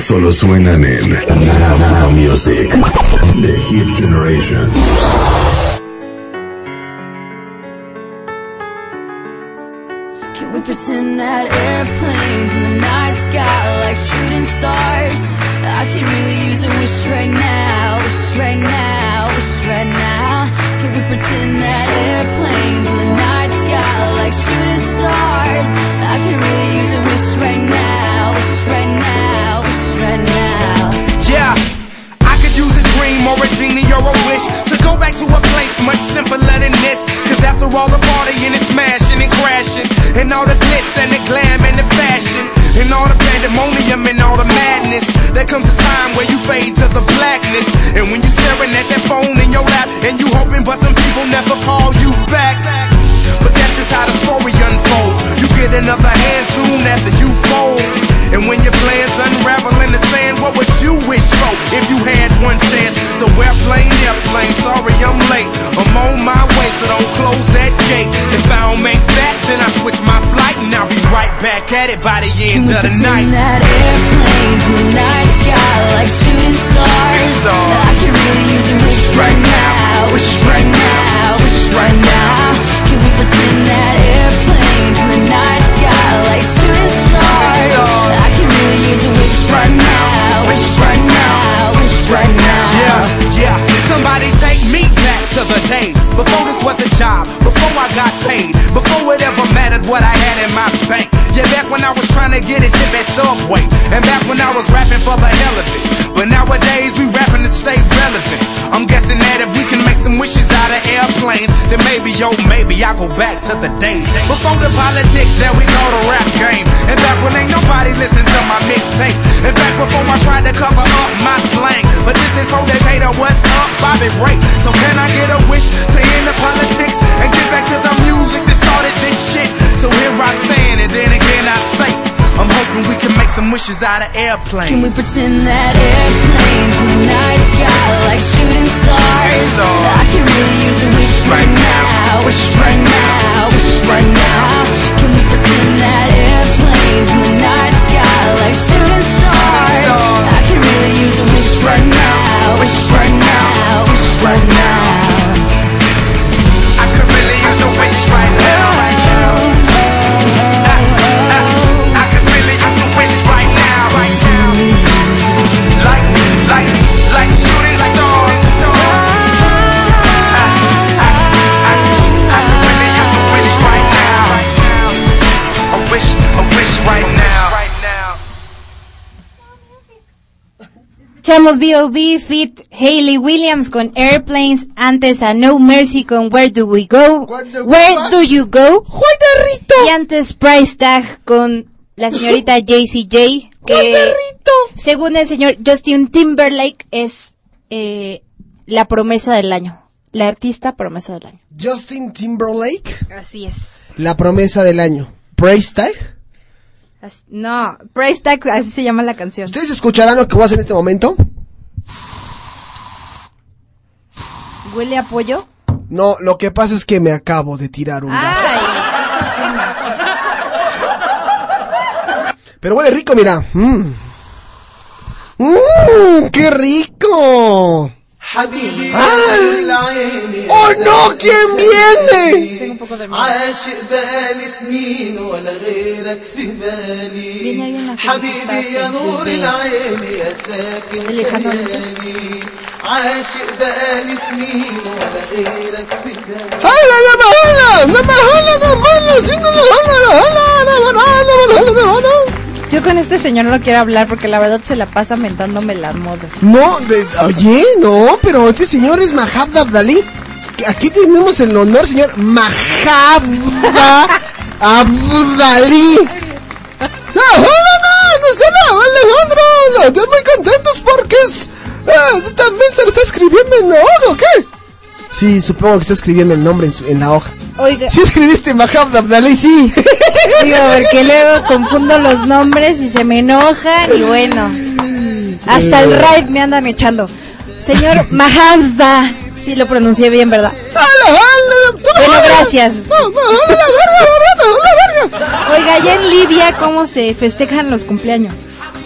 solo suenan en Now Music, The Hit Generation. Can we pretend that airplanes in the night sky like shooting stars? I could really use a wish right now, wish right now, wish right now. Can we pretend that airplanes in the night sky like shooting stars? I could really use a wish right now, wish right now right now. Yeah, I could use a dream or a genie or a wish to go back to a place much simpler than this. Cause after all the partying and smashing and crashing, and all the glitz and the glam and the fashion, and all the pandemonium and all the madness, there comes a time where you fade to the blackness. And when you're staring at that phone in your lap, and you hoping, but them people never call you back. But that's just how the story unfolds. Get another hand soon after you fold. And when your plans unravel in the sand, what would you wish for if you had one chance? So airplane, airplane, sorry I'm late. I'm on my way, so don't close that gate. If I don't make that, then I switch my flight and I'll be right back at it by the end of the night. Pretend that airplanes in the night sky like shooting stars. I could really use a wish right now, wish right now, wish right now. Can we pretend that airplanes before this was a job, before I got paid, before mattered what I had in my bank. Yeah, back when I was trying to get a tip at Subway, and back when I was rapping for the hell of it. But nowadays we rapping to stay relevant. I'm guessing that if we can make some wishes out of airplanes, then maybe, yo, maybe I'll go back to the days before the politics that we call the rap game. And back when ain't nobody listening to my mixtape. And back before I tried to cover up my slang. But this is for Decatur, what's up, Bobby Ray. So can I get a wish to end the politics and get back to the music that started this shit? So here I stand, and then again I say, I'm hoping we can make some wishes out of airplanes. Can we pretend that airplanes in the night sky like shooting stars? I could really use a wish right now, wish right now, wish right now. Can we pretend that Escuchamos B.O.B. Fit Hayley Williams con Airplanes, antes a No Mercy con Where Do We Go, Where Do You Go, y antes Price Tag con la señorita JCJ, que según el señor Justin Timberlake es eh, la promesa del año, la artista promesa del año. Justin Timberlake, Así es. la promesa del año. Praise Tag. No, Price Tag, así se llama la canción. ¿Ustedes escucharán lo que voy a hacer en este momento? ¿Huele a pollo? No, lo que pasa es que me acabo de tirar un gas. Pero huele rico, mira. Mmm. Mmm, qué rico. حبيبي العين يا ساكن ¿Quién عاشق بقالي سنين ولا غيرك في بالي حبيبي يا نور العين يا ساكن خيالي عاشق بقالي سنين ولا غيرك في بالي هلا لما هلا لما هلا لما هلا سنين هلا هلا هلا هلا هلا هلا هلا Yo con este señor no quiero hablar porque la verdad se la pasa mentándome la moda. No, de, oye, no, pero este señor es Mahab Abdali. Que Aquí tenemos el honor, señor Mahab Abdali. No, no, no, no Alejandro. No, estoy muy contentos porque es, eh, también se lo está escribiendo en la hoja, ¿o qué? Sí, supongo que está escribiendo el nombre en, su- en la hoja. Oiga. Sí escribiste Mahab Abdali, sí. Digo, porque luego confundo los nombres y se me enojan y bueno. Hasta el raid me andan echando. Señor Mahazda. Sí lo pronuncié bien, ¿verdad? Bueno, gracias. Oiga, allá en Libia, ¿cómo se festejan los cumpleaños?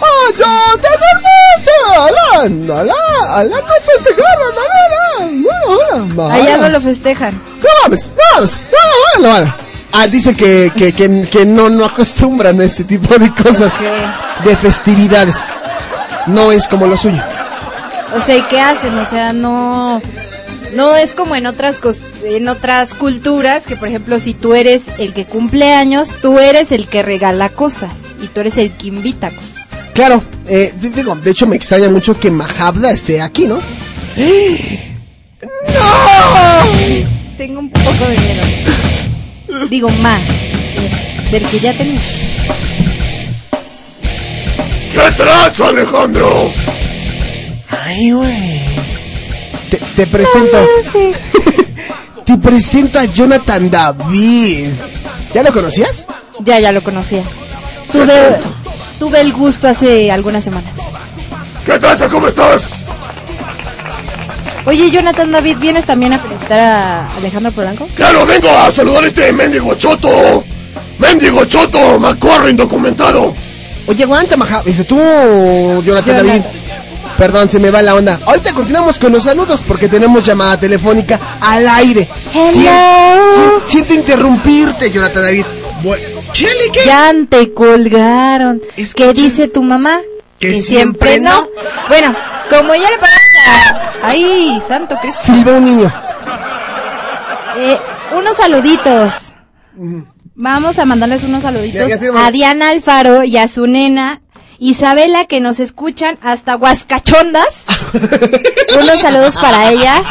¡Oh, yo te permito! ¡Ala, ala, ala, no festejaron! ¡Ala, ala! ¡Ala! Allá no lo festejan. ¡No mames! ¡No mames! ¡No, ala, ala! Ah, dice que, que, que, que no, no acostumbran a este tipo de cosas. De festividades. No es como lo suyo. O sea, ¿y qué hacen? O sea, no no es como en otras en otras culturas que por ejemplo, si tú eres el que cumple años, tú eres el que regala cosas y tú eres el que invita cosas. Claro, eh, digo, de hecho me extraña mucho que Mahabda esté aquí, ¿no? Tengo un poco de miedo. Digo más eh, del que ya tenía. ¿Qué tranza, Alejandro? Ay, güey. Te, te presento. te presento a Jonathan David. ¿Ya lo conocías? Ya, ya lo conocía. Tuve, tuve el gusto hace algunas semanas. ¿Qué tranza? ¿Cómo estás? Oye, Jonathan David, ¿vienes también a felicitar a Alejandro Polanco? Claro, vengo a saludar a este mendigo choto. Mendigo choto, macorro indocumentado. Oye, aguanta, Maja. Dice tú, Jonathan Jonathan. David. Perdón, se me va la onda. Ahorita continuamos con los saludos porque tenemos llamada telefónica al aire. Hello. Sien- sien- siento interrumpirte, Jonathan David. Bueno, Chile, ¿qué? Ya te colgaron. ¿Qué dice tu mamá? Que siempre no. Bueno, como ya le paramos a... ¡Ay, santo Cristo! Silba un niño. Eh, unos saluditos. Vamos a mandarles unos saluditos Ya, ya tenemos- a Diana Alfaro y a su nena Isabela que nos escuchan hasta Huascachondas. unos saludos para ellas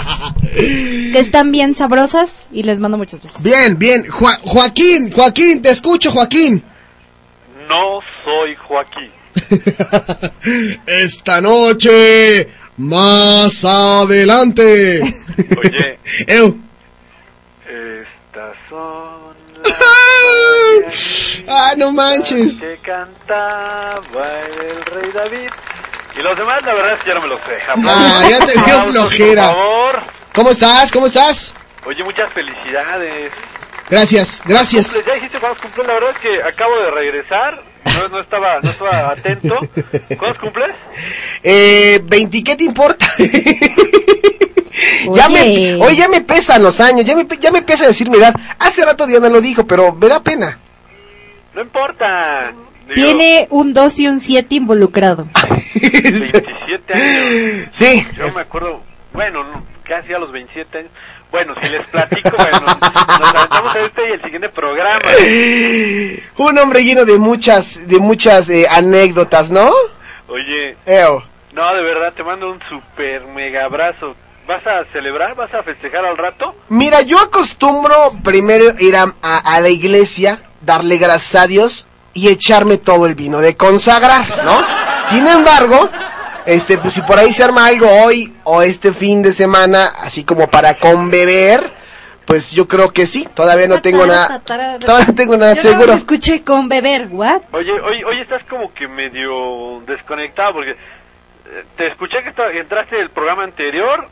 que están bien sabrosas y les mando muchos besos. Bien, bien. Joa- Joaquín, Joaquín, te escucho, Joaquín. No soy Joaquín. Esta noche, más adelante. Oye, Eu. estas son Ah, no manches. que cantaba el rey David. Y los demás, la verdad es que ya no me los sé. Ah, ya te dio flojera. Por favor. ¿Cómo estás? ¿Cómo estás? Oye, muchas felicidades. Gracias, gracias. Cumples, ya dijiste cuándo cumples. La verdad es que acabo de regresar. No, no estaba, no estaba atento. ¿Cuándo cumples? Eh, 20, ¿qué te importa? ya me, Oye. oye, ya me pesan los años, ya me, ya me empieza a decir mi edad. Hace rato Diana lo dijo, pero me da pena. No importa. Digo, Tiene un 2 y un 7 involucrado. 27 años. Sí. Yo me acuerdo, bueno, no, casi a los 27 años. Bueno, si les platico, bueno, nos aventamos a este y el siguiente programa. Un hombre lleno de muchas, de muchas eh, anécdotas, ¿no? Oye, Eo. no, de verdad, te mando un super mega abrazo. ¿Vas a celebrar? ¿Vas a festejar al rato? Mira, yo acostumbro primero ir a, a- a la iglesia, darle gracias a Dios y echarme todo el vino de consagrar, ¿no? Sin embargo, este, pues si por ahí se arma algo hoy o este fin de semana, así como para conbeber, pues yo creo que sí. Todavía no tengo nada, todavía no tengo nada Yo seguro. No escuché con beber, ¿what? Oye, hoy, hoy estás como que medio desconectado porque eh, te escuché que entraste del programa anterior.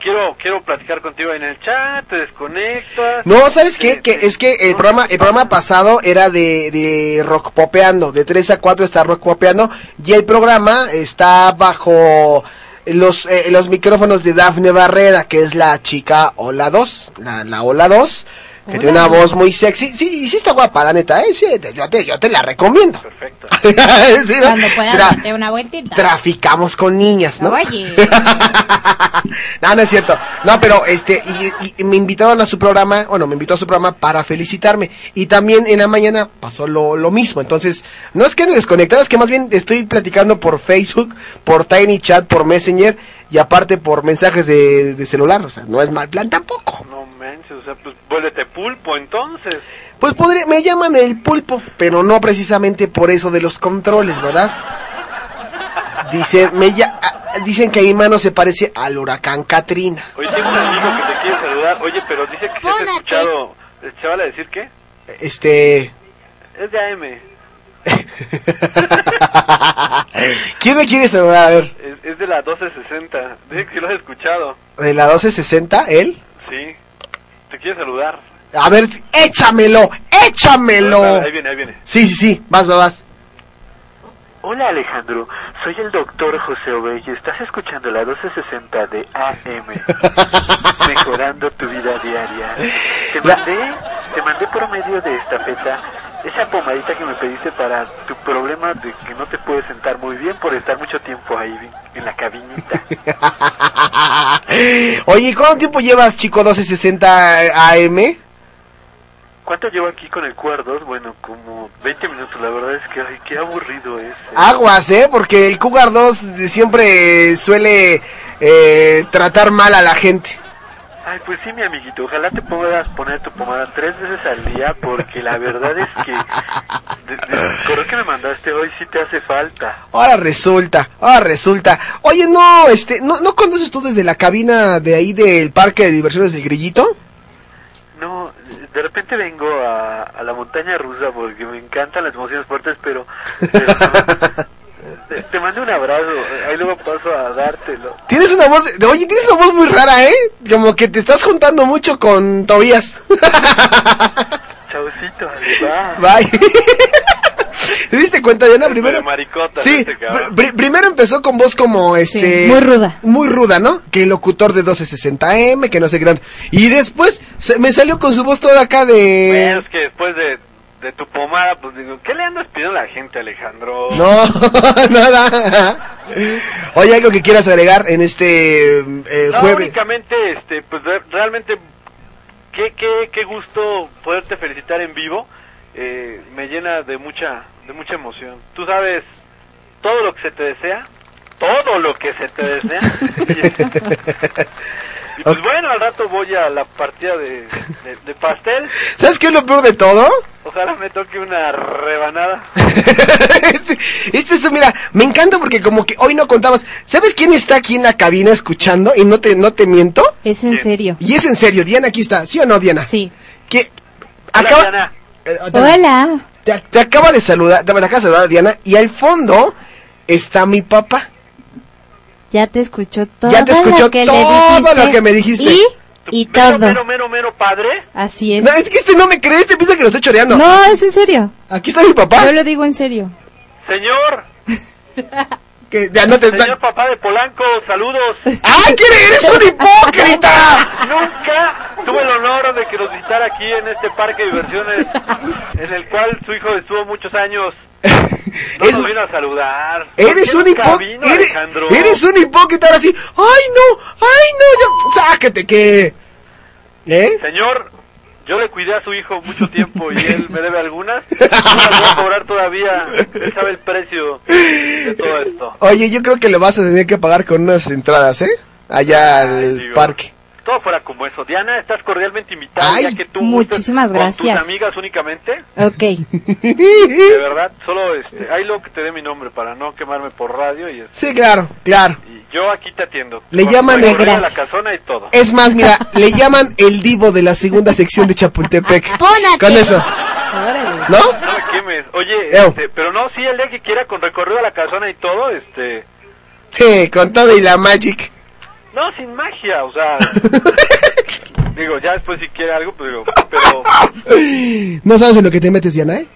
Quiero quiero platicar contigo en el chat, te desconectas. No, ¿sabes qué? Que es que el programa, el programa pasado era de, de rock popeando, de 3 a 4 está rock popeando, y el programa está bajo los, eh, los micrófonos de Dafne Barrera, que es la chica Ola 2, la, la Ola 2, que tiene una voz muy sexy. Sí, y sí está guapa, la neta, ¿eh? Sí, te- yo, te, yo te la recomiendo. Perfecto. Sí, ¿no? Cuando puedas Tra- darte una vueltita. traficamos con niñas, ¿no? Oye. no, no es cierto. No, pero este, y, y me invitaron a su programa, bueno, me invitó a su programa para felicitarme. Y también en la mañana pasó lo, lo mismo. Entonces, no es que me desconectara, es que más bien estoy platicando por Facebook, por Tiny Chat, por Messenger y aparte por mensajes de, de celular. O sea, no es mal plan tampoco. No manches, o sea, pues vuélvete pulpo entonces. Pues podría, me llaman el pulpo, pero no precisamente por eso de los controles, ¿verdad? Dicen, me ya- ah, dicen que mi mano se parece al huracán Katrina. Oye, tengo un amigo que te quiere saludar. Oye, pero dice que se has escuchado. ¿El chaval a decir qué? Este, Es de AM. ¿quién me quiere saludar? A ver, Es, es de la 1260. Dice que sí lo has escuchado. de la 1260, él. Sí. Te quiere saludar. A ver, échamelo, échamelo. Ahí viene, ahí viene. Sí, sí, sí, vas, vas, vas. Hola Alejandro, soy el doctor José Obey y estás escuchando la 1260 de AM. Mejorando tu vida diaria. Te mandé te mandé por medio de esta feta esa pomadita que me pediste para tu problema de que no te puedes sentar muy bien por estar mucho tiempo ahí en la cabinita. Oye, ¿cuánto tiempo llevas, chico 1260 AM? ¿Cuánto llevo aquí con el Cuerdos? Bueno, como 20 minutos, la verdad es que, ay, qué aburrido es. Aguas, ¿eh? Porque el Cougar 2 siempre suele eh, tratar mal a la gente. Ay, pues sí, mi amiguito, ojalá te puedas poner tu pomada tres veces al día, porque la verdad es que correo que me mandaste hoy sí te hace falta. Ahora resulta, ahora resulta. Oye, no, este, ¿no, ¿no conoces tú desde la cabina de ahí del parque de diversiones del Grillito? No, de repente vengo a, a la montaña rusa porque me encantan las emociones fuertes, pero... pero te, te mando un abrazo, ahí luego paso a dártelo. Tienes una voz, oye, tienes una voz muy rara, ¿eh? Como que te estás juntando mucho con Tobías. Chaucito, va. Bye. ¿Te diste cuenta, Diana? Primero, maricota, sí, este pr- primero empezó con voz como este... muy ruda. Muy ruda, ¿no? Que el locutor de 1260M, que no sé qué tanto. Y después se- me salió con su voz toda acá de... es que después de, de tu pomada, pues digo, ¿qué le andas pidiendo a la gente, Alejandro? No, nada. Oye, algo que quieras agregar en este eh, No, jueves. únicamente, este, pues re- realmente, qué, qué, qué gusto poderte felicitar en vivo. Eh, me llena de mucha, de mucha emoción. Tú sabes todo lo que se te desea, todo lo que se te desea. y pues bueno, al rato voy a la partida de, de, de pastel. ¿Sabes qué es lo peor de todo? Ojalá me toque una rebanada. Este es, mira, me encanta porque como que hoy no contabas. ¿Sabes quién está aquí en la cabina escuchando? Y no te, no te miento. Es en serio. Y es en serio, Diana aquí está, ¿sí o no, Diana? Sí. Que acaba, Diana. eh, Diana, Hola. Te, te acaba de saludar, te, me acaba de saludar Diana y al fondo está mi papá. Ya te escuchó todo Ya te escuchó lo que le todo dijiste. lo que me dijiste. Y, y Mero, todo. mero, mero, mero padre. Así es. No, es que este no me cree, este piensa que lo estoy choreando. No, es en serio. Aquí está mi papá. Yo lo digo en serio. Señor, Que ya no te señor papá de Polanco, saludos. ¡Ay, que eres un hipócrita! Nunca tuve el honor de que nos visitara aquí en este parque de diversiones en el cual su hijo estuvo muchos años. No Es nos vino a saludar. Eres ¿Por un hipócrita. Eres, un hipócrita ahora sí. ¡Ay, no! ¡Ay, no! Ya, ¡Sácate que! ¿Eh? Señor, yo le cuidé a su hijo mucho tiempo y él me debe algunas. Voy a cobrar todavía. Él sabe el precio de todo esto. Oye, yo creo que le vas a tener que pagar con unas entradas, ¿eh? Allá al digo. parque. Todo fuera como eso. Diana, estás cordialmente invitada. Ay, ya que tú muchísimas gustes Con gracias. tus amigas únicamente. Ok. De verdad, solo este, ahí luego que te dé mi nombre para no quemarme por radio y, este, Sí, claro, claro. y yo aquí te atiendo. Le llaman el- la Gracias. casona y todo. Es más, mira, le llaman el divo de la segunda sección de Chapultepec. Con eso, ¿no? No me quemes. Oye, este, pero no, sí, el día que quiera con recorrido a la casona y todo, este, Eh, con todo y la magic. No, sin magia, o sea, digo, ya después si quiere algo, pues digo, pero No sabes en lo que te metes, Diana, ¿eh?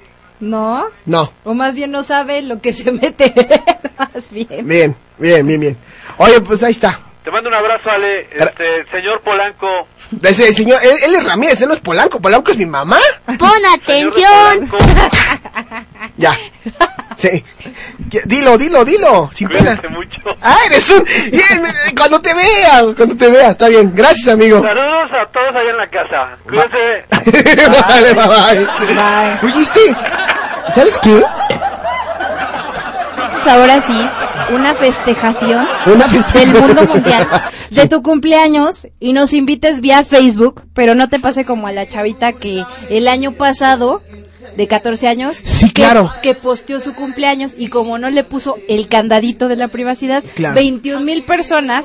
No. No. O más bien no sabe lo que se mete. más bien. Bien, bien, bien, bien. Oye, pues ahí está. te mando un abrazo, Ale, este, señor Polanco. Ese señor, él, él es Ramírez, él no es Polanco. Polanco es mi mamá. Pon atención. Ya. Sí. Dilo, dilo, dilo, sin pena. Mucho. Ah, eres un... Bien, cuando te vea, cuando te vea, está bien. Gracias, amigo. Saludos a todos allá en la casa. Cuídense. vale, bye, bye. ¿Oíste? ¿Sabes qué? Pues ahora sí, una festejación Una festejación. del mundo mundial de tu cumpleaños y nos invites vía Facebook, pero no te pase como a la chavita que el año pasado de 14 años Sí, que, claro. que posteó su cumpleaños y como no le puso el candadito de la privacidad, Claro. 21 mil personas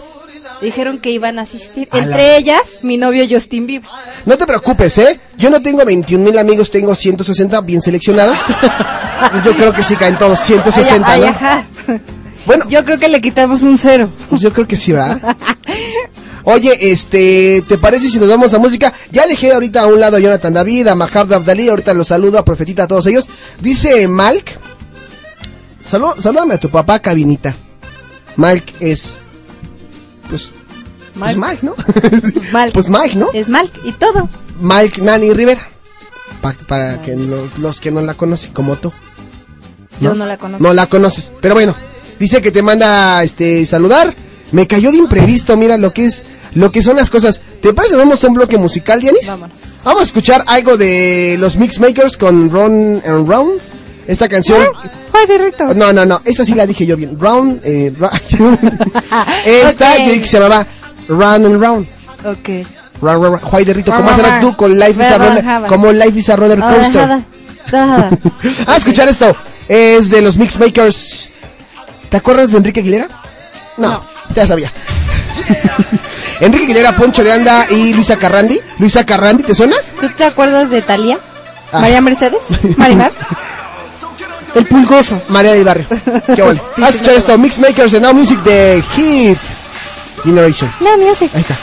dijeron que iban a asistir, A la- entre ellas mi novio Justin Bieber. No te preocupes, ¿eh? Yo no tengo 21 mil amigos, tengo 160 bien seleccionados. Yo creo que sí caen todos, 160, Ay, ¿no? ajá. Bueno. Yo creo que le quitamos un cero. Pues yo creo que sí, va. Oye, este, ¿te parece si nos vamos a música? Ya dejé ahorita a un lado a Jonathan David, a Mahab Abdali, ahorita los saludo, a Profetita, a todos ellos. Dice Malk, salú, salúdame a tu papá, cabinita. Malk es, pues, pues Malk. Mike, ¿no? Pues Malk. Pues Mike, ¿no? Es Malk y todo. Malk Nani Rivera. Pa- para que lo- los que no la conocen, como tú. Yo no la conozco. No la conoces. Pero bueno, dice que te manda este saludar. Me cayó de imprevisto, mira lo que es, lo que son las cosas. ¿Te parece? Vamos a un bloque musical, Dianis. Vámonos. Vamos a escuchar algo de los Mixmakers con Run and Round. Esta canción. ¡Ay, de recto! No, no, no. Esta sí la dije yo bien. Round. Eh, esta Ok. yo dije que se llamaba Round and Round. Ok. Round, round, round. De Rito, ¿cómo será tú con Life is a Roller? Como Life is a Roller Ah, Coaster. Ah, escuchar esto. Es de los Mixmakers. ¿Te acuerdas de Enrique Aguilera? No, ya sabía. Enrique Aguilera, Poncho de Anda y Luisa Carrandi. Luisa Carrandi, ¿te suena? ¿Tú te acuerdas de Talía? Ah. ¿María Mercedes? ¿Marimar? El pulgoso. María del Barrio. Qué bueno. Sí, escuchar sí. esto. Mixmakers de Now Music de Hit Generation. No, music. Ahí está.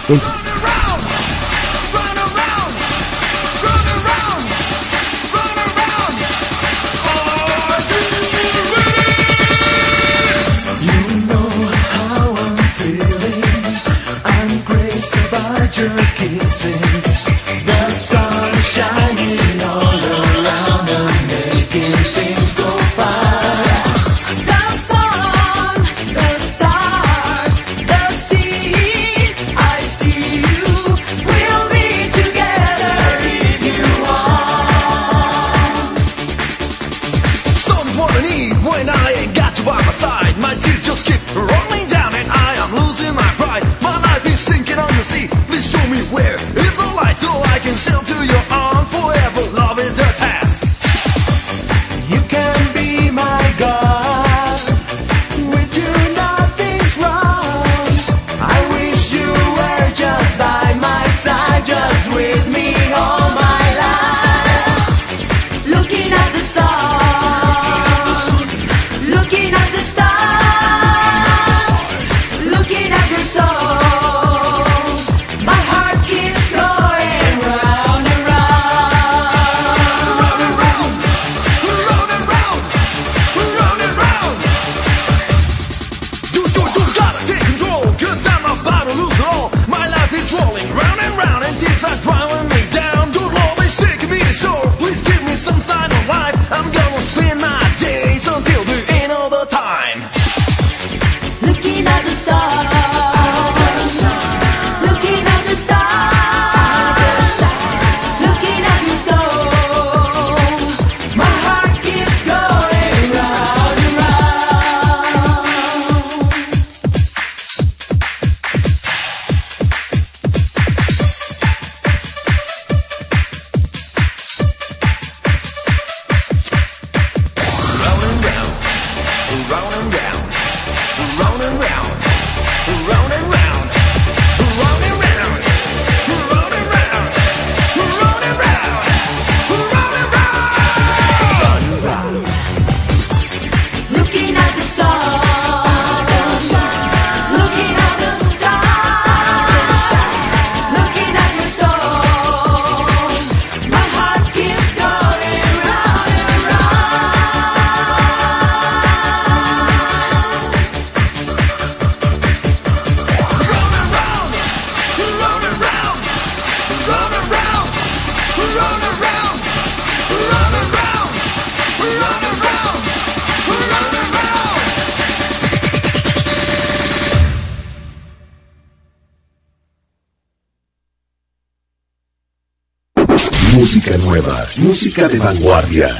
Música de vanguardia.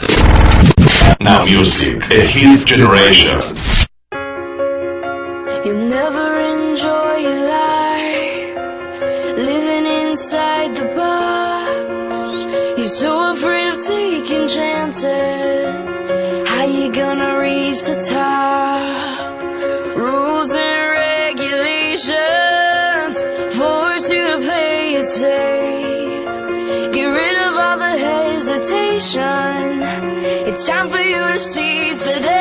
Now Music, a hit generation. You never enjoy your life living inside the box. You're so afraid of taking chances. How you gonna reach the top? Rules and regulations force you to play it safe. Get rid of all the hesitation. It's time for you to seize the day.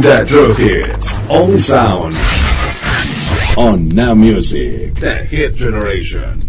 The True Hits. Only sound. On Now Music. The Hit Generation.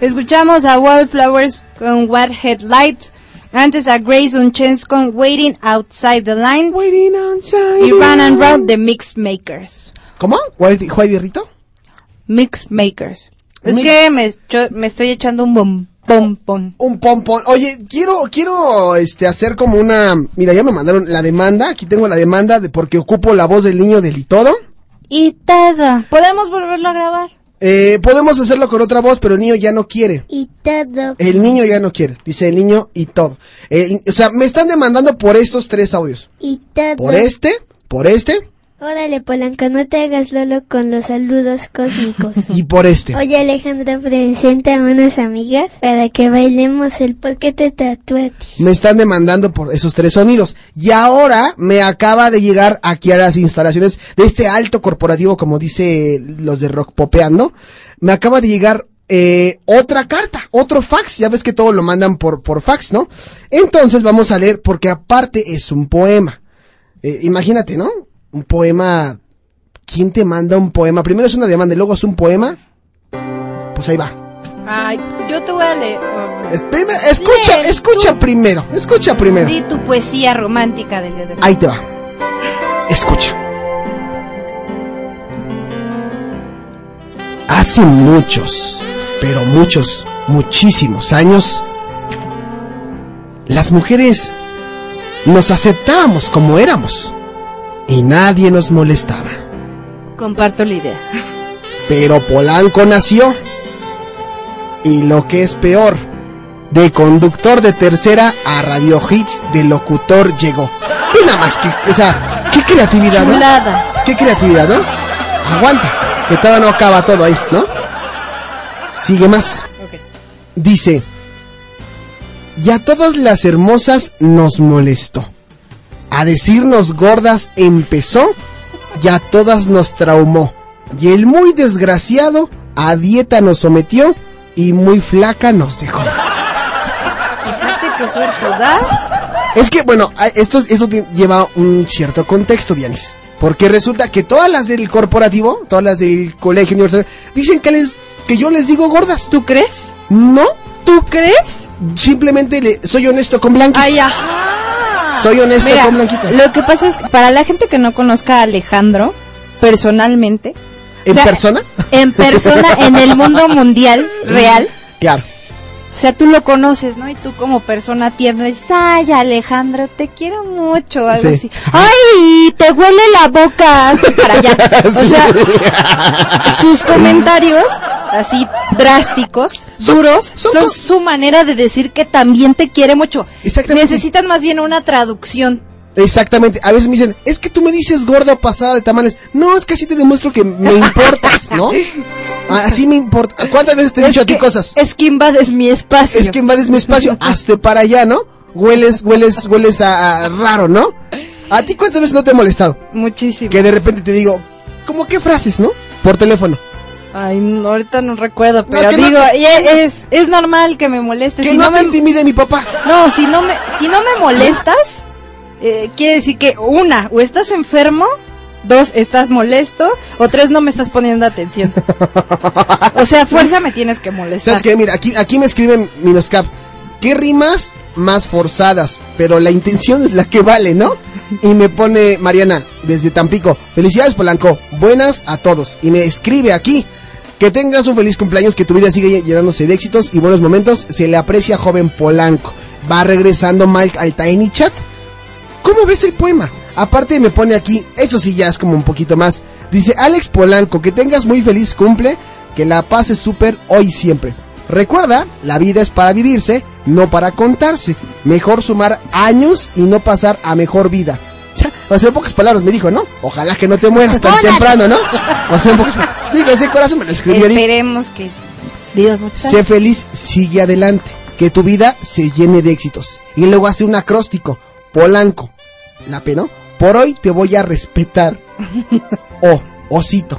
Escuchamos a Wildflowers con What Headlights. Antes a Grace Unchance con Waiting Outside the Line. Waiting outside Y Run and Round de Mix Makers. ¿Cómo? ¿White, Whitey Rito? Mix Makers. Es Mix- que me, estoy echando un bom, pompón. Un pompón. Oye, quiero, quiero, este, hacer como una, mira, ya me mandaron la demanda, aquí tengo la demanda de porque ocupo la voz del niño del y todo. Y tada. ¿Podemos volverlo a grabar? Eh, podemos hacerlo con otra voz, pero el niño ya no quiere. Y todo. El niño ya no quiere, dice el niño y todo. O sea, me están demandando por estos tres audios. Y todo. Por este, por este Órale, Polanco, no te hagas lolo con los saludos cósmicos. y por este. Oye, Alejandro, preséntame unas amigas para que bailemos el por qué te tatuatis. Me están demandando por esos tres sonidos. Y ahora me acaba de llegar aquí a las instalaciones de este alto corporativo, como dice los de Rock Popeando. Me acaba de llegar eh, otra carta, otro fax. Ya ves que todo lo mandan por, por fax, ¿no? Entonces vamos a leer, porque aparte es un poema. Eh, imagínate, ¿no? Un poema. ¿Quién te manda un poema? Primero es una demanda y luego es un poema. Pues ahí va. Ay, yo te voy a leer. escucha, Lee escucha primero, escucha primero. Di tu poesía romántica del día de hoy. Ahí te va. Escucha. Hace muchos, pero muchos, muchísimos años, las mujeres nos aceptábamos como éramos y nadie nos molestaba. Comparto la idea. Pero Polanco nació y lo que es peor, de conductor de tercera a radio hits de locutor llegó. Y nada más que, o sea, qué creatividad, ¿no? Chulada. Qué creatividad, ¿no? Aguanta, que todavía no acaba todo ahí, ¿no? Sigue más. Dice, y a todas las hermosas nos molestó. A decirnos gordas empezó, y a todas nos traumó. Y el muy desgraciado a dieta nos sometió y muy flaca nos dejó. Fíjate qué suerte das. Es que, bueno, esto, esto lleva un cierto contexto, Dianis. Porque resulta que todas las del corporativo, todas las del colegio universitario, dicen que, les, que yo les digo gordas. ¿Tú crees? No. ¿Tú crees? Simplemente le, soy honesto con Blanquis. Ay, ajá. Soy honesto Mira, con Blanquita. Lo que pasa es que para la gente que no conozca a Alejandro personalmente, ¿En o sea, persona? en persona, en el mundo mundial real, Claro. O sea, tú lo conoces, ¿no? Y tú como persona tierna dices, ay, Alejandro, te quiero mucho, algo Sí. así. Ay, te huele la boca, hazte para allá. O sea, sus comentarios, así drásticos, duros, son, su manera de decir que también te quiere mucho. Necesitan más bien una traducción. Exactamente. A veces me dicen, es que tú me dices gorda o pasada de tamales. No, es que así te demuestro que me importas, ¿no? Ah, Así me importa. ¿Cuántas veces te he dicho a ti cosas? Es que invades mi espacio. Es que invades mi espacio. Hazte para allá, ¿no? Hueles, hueles, hueles a, a raro, ¿no? ¿A ti cuántas veces no te he molestado? Muchísimo. Que de repente te digo, ¿cómo qué frases, no? Por teléfono. Ay, no, ahorita no recuerdo, pero no digo, te- es, es normal que me moleste. Que si no, no, te me, intimide mi papá. no, si no me, si no me molestas, eh, quiere decir que una, o estás enfermo, dos, estás molesto, o tres, no me estás poniendo atención. o sea, fuerza me tienes que molestar. ¿Sabes qué? Mira, aquí, aquí me escriben Minoscap. ¿Qué rimas más forzadas? Pero la intención es la que vale, ¿no? Y me pone Mariana desde Tampico. Felicidades, Polanco. Buenas a todos. Y me escribe aquí. Que tengas un feliz cumpleaños, que tu vida siga llenándose de éxitos y buenos momentos. Se le aprecia, joven Polanco. Va regresando Mike al Tiny Chat. ¿Cómo ves el poema? Aparte me pone aquí, eso sí ya es como un poquito más. Dice Alex Polanco, que tengas muy feliz cumple, que la pases súper hoy y siempre. Recuerda, la vida es para vivirse, no para contarse. Mejor sumar años y no pasar a mejor vida. Ya, o sea, en pocas palabras me dijo, ¿no? Ojalá que no te mueras tan temprano, ¿no? O sea, en pocas palabras. Digo, ese corazón me lo escribió. Esperemos que Dios muchas Sé feliz, sigue adelante. Que tu vida se llene de éxitos. Y luego hace un acróstico. Polanco. La P, ¿no? Por hoy te voy a respetar. O, osito.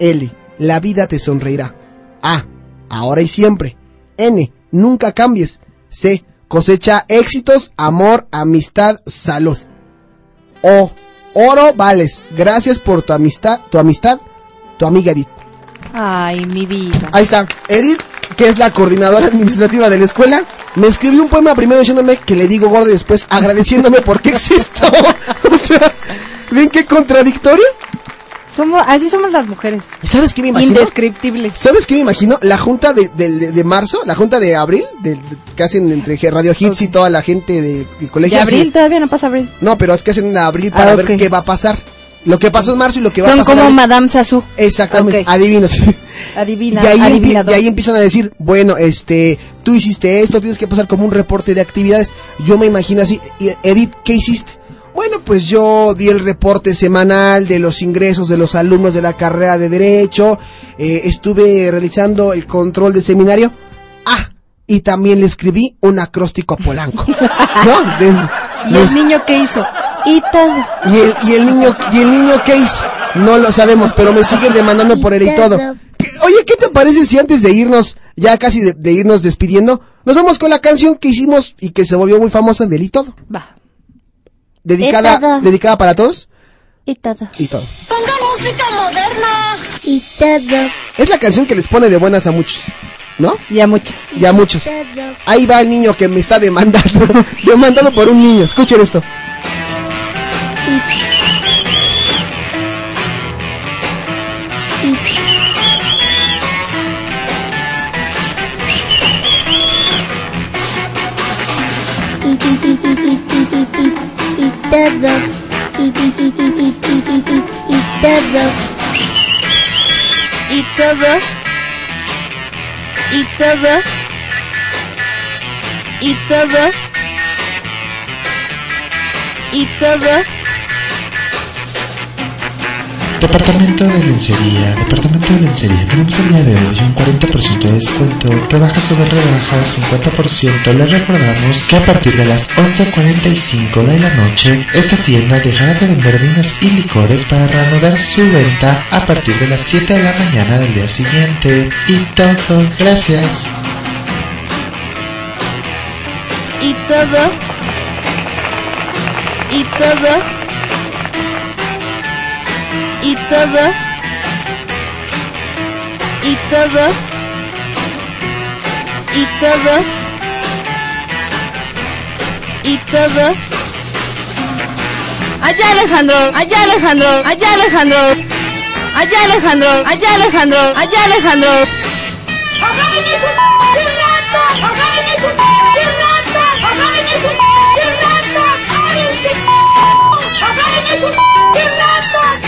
L, la vida te sonreirá. A, ahora y siempre. N, nunca cambies. C, cosecha éxitos, amor, amistad, salud. O, oro vales. Gracias por tu amistad, tu amistad, tu amiga Edith. Ay, mi vida. Ahí está. Edith, que es la coordinadora administrativa de la escuela, me escribió un poema primero diciéndome que le digo gordo y después agradeciéndome porque existo. o sea, ¿ven qué contradictorio? Somos, así somos las mujeres. ¿Sabes qué me imagino? Indescriptibles. ¿Sabes qué me imagino? La junta de, de, de- de marzo, la junta de abril, de, que hacen entre Radio Hits y toda la gente de, de colegio. ¿De así- abril? Todavía no pasa abril. No, pero es que hacen en abril para Ah, ver qué va a pasar. Lo que pasó en marzo y lo que va a Son pasar. como en- Madame Sassou. Exactamente, Ok. adivinos. Adivina, y, ahí y empiezan a decir, bueno, este, tú hiciste esto, tienes que pasar como un reporte de actividades. Yo me imagino así, Edith, ¿qué hiciste? Bueno, pues yo di el reporte semanal de los ingresos de los alumnos de la carrera de Derecho, eh, estuve realizando el control de seminario. Ah, y también le escribí un acróstico a Polanco. ¿No? Des- ¿Y el niño qué hizo? Y todo. ¿Y el, y el niño y el niño qué hizo? No lo sabemos, pero me siguen demandando por él y todo. ¿Qué- Oye, ¿qué te parece si antes de irnos, ya casi de, de irnos despidiendo, nos vamos con la canción que hicimos y que se volvió muy famosa del y todo? Va. Dedicada, Y todo. dedicada para todos Y todo. y todo. Pongan música moderna. Y todo. Es la canción que les pone de buenas a muchos, ¿no? Y a muchos. Y a muchos. Ahí va el niño que me está demandando, demandado por un niño. Escuchen esto. Y todo. Departamento de lencería, departamento de lencería. Tenemos el día de hoy un 40% de descuento, rebaja sobre rebaja 50%. Les recordamos que a partir de las 11.45 de la noche, esta tienda dejará de vender vinos y licores para reanudar su venta a partir de las 7 de la mañana del día siguiente. Y todo, gracias. Y todo. Y todo. Todo. Y todo. Y todo. Y todo. Allá Alejandro, allá Alejandro, allá Alejandro. Allá Alejandro, allá Alejandro, allá Alejandro.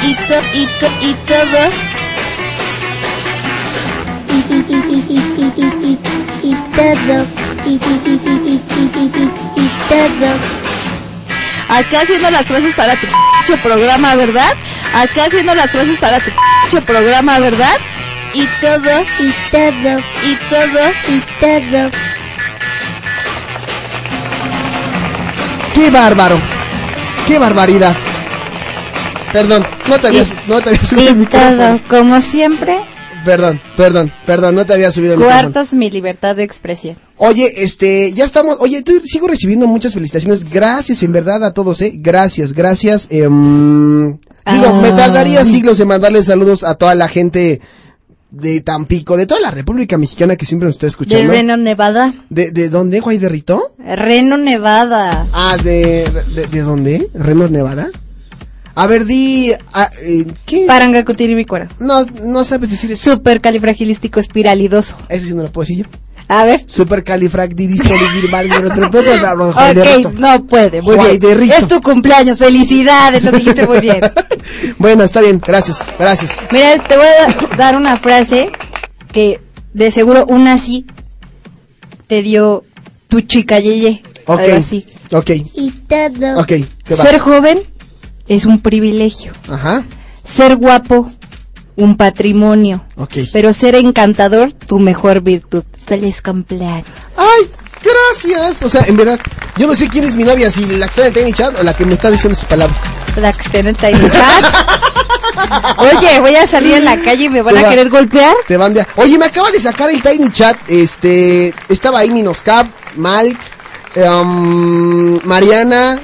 Y to, y to, y todo. Y todo. Y todo. Acá haciendo las frases para tu pinche programa, ¿verdad? Acá haciendo las frases para tu pinche programa, ¿verdad? Y todo. Y todo. Y todo. Y todo. ¡Qué bárbaro! ¡Qué barbaridad! Perdón, no te había, no te había subido el micrófono. como siempre, Perdón, perdón, perdón, no te había subido el micrófono. cuartas mi libertad de expresión. Oye, este, ya estamos, oye, tú- sigo recibiendo muchas felicitaciones, gracias en verdad a todos, eh, gracias, gracias, em, digo, Ah. me tardaría siglos en mandarles saludos a toda la gente de Tampico, de toda la República Mexicana que siempre nos está De escuchando. Reno, Nevada. ¿De, de dónde, Guay de Rito? Reno, Nevada. Ah, de, de, ¿de dónde? ¿Reno, Nevada? A ver, di, ah, eh, ¿qué? No, no sabes decir eso. Supercalifragilístico espiralidoso. Ese sí no lo puedo decir yo. A ver. Supercalifragilisticoexpialidocious. Ok, no puede, muy bien. de Rito. Es tu cumpleaños, felicidades, lo dijiste muy bien. Bueno, está bien, gracias, gracias. Mira, te voy a dar una frase que de seguro una sí te dio tu chica Yeye. Ok, Algo así. ok, Y todo. ok. Ser joven es un privilegio. Ajá, Ser guapo, un patrimonio. ok. Pero ser encantador, tu mejor virtud. Feliz cumpleaños. ¡Ay, gracias! O sea, en verdad, yo no sé quién es mi novia, si la que está en el Tiny Chat o la que me está diciendo sus palabras. La que está en el Tiny Chat. Oye, voy a salir en la calle y me van a va- querer golpear. Te van de... Oye, me acaba de sacar el Tiny Chat, este, estaba ahí Minoscap, Malk, em, Mariana,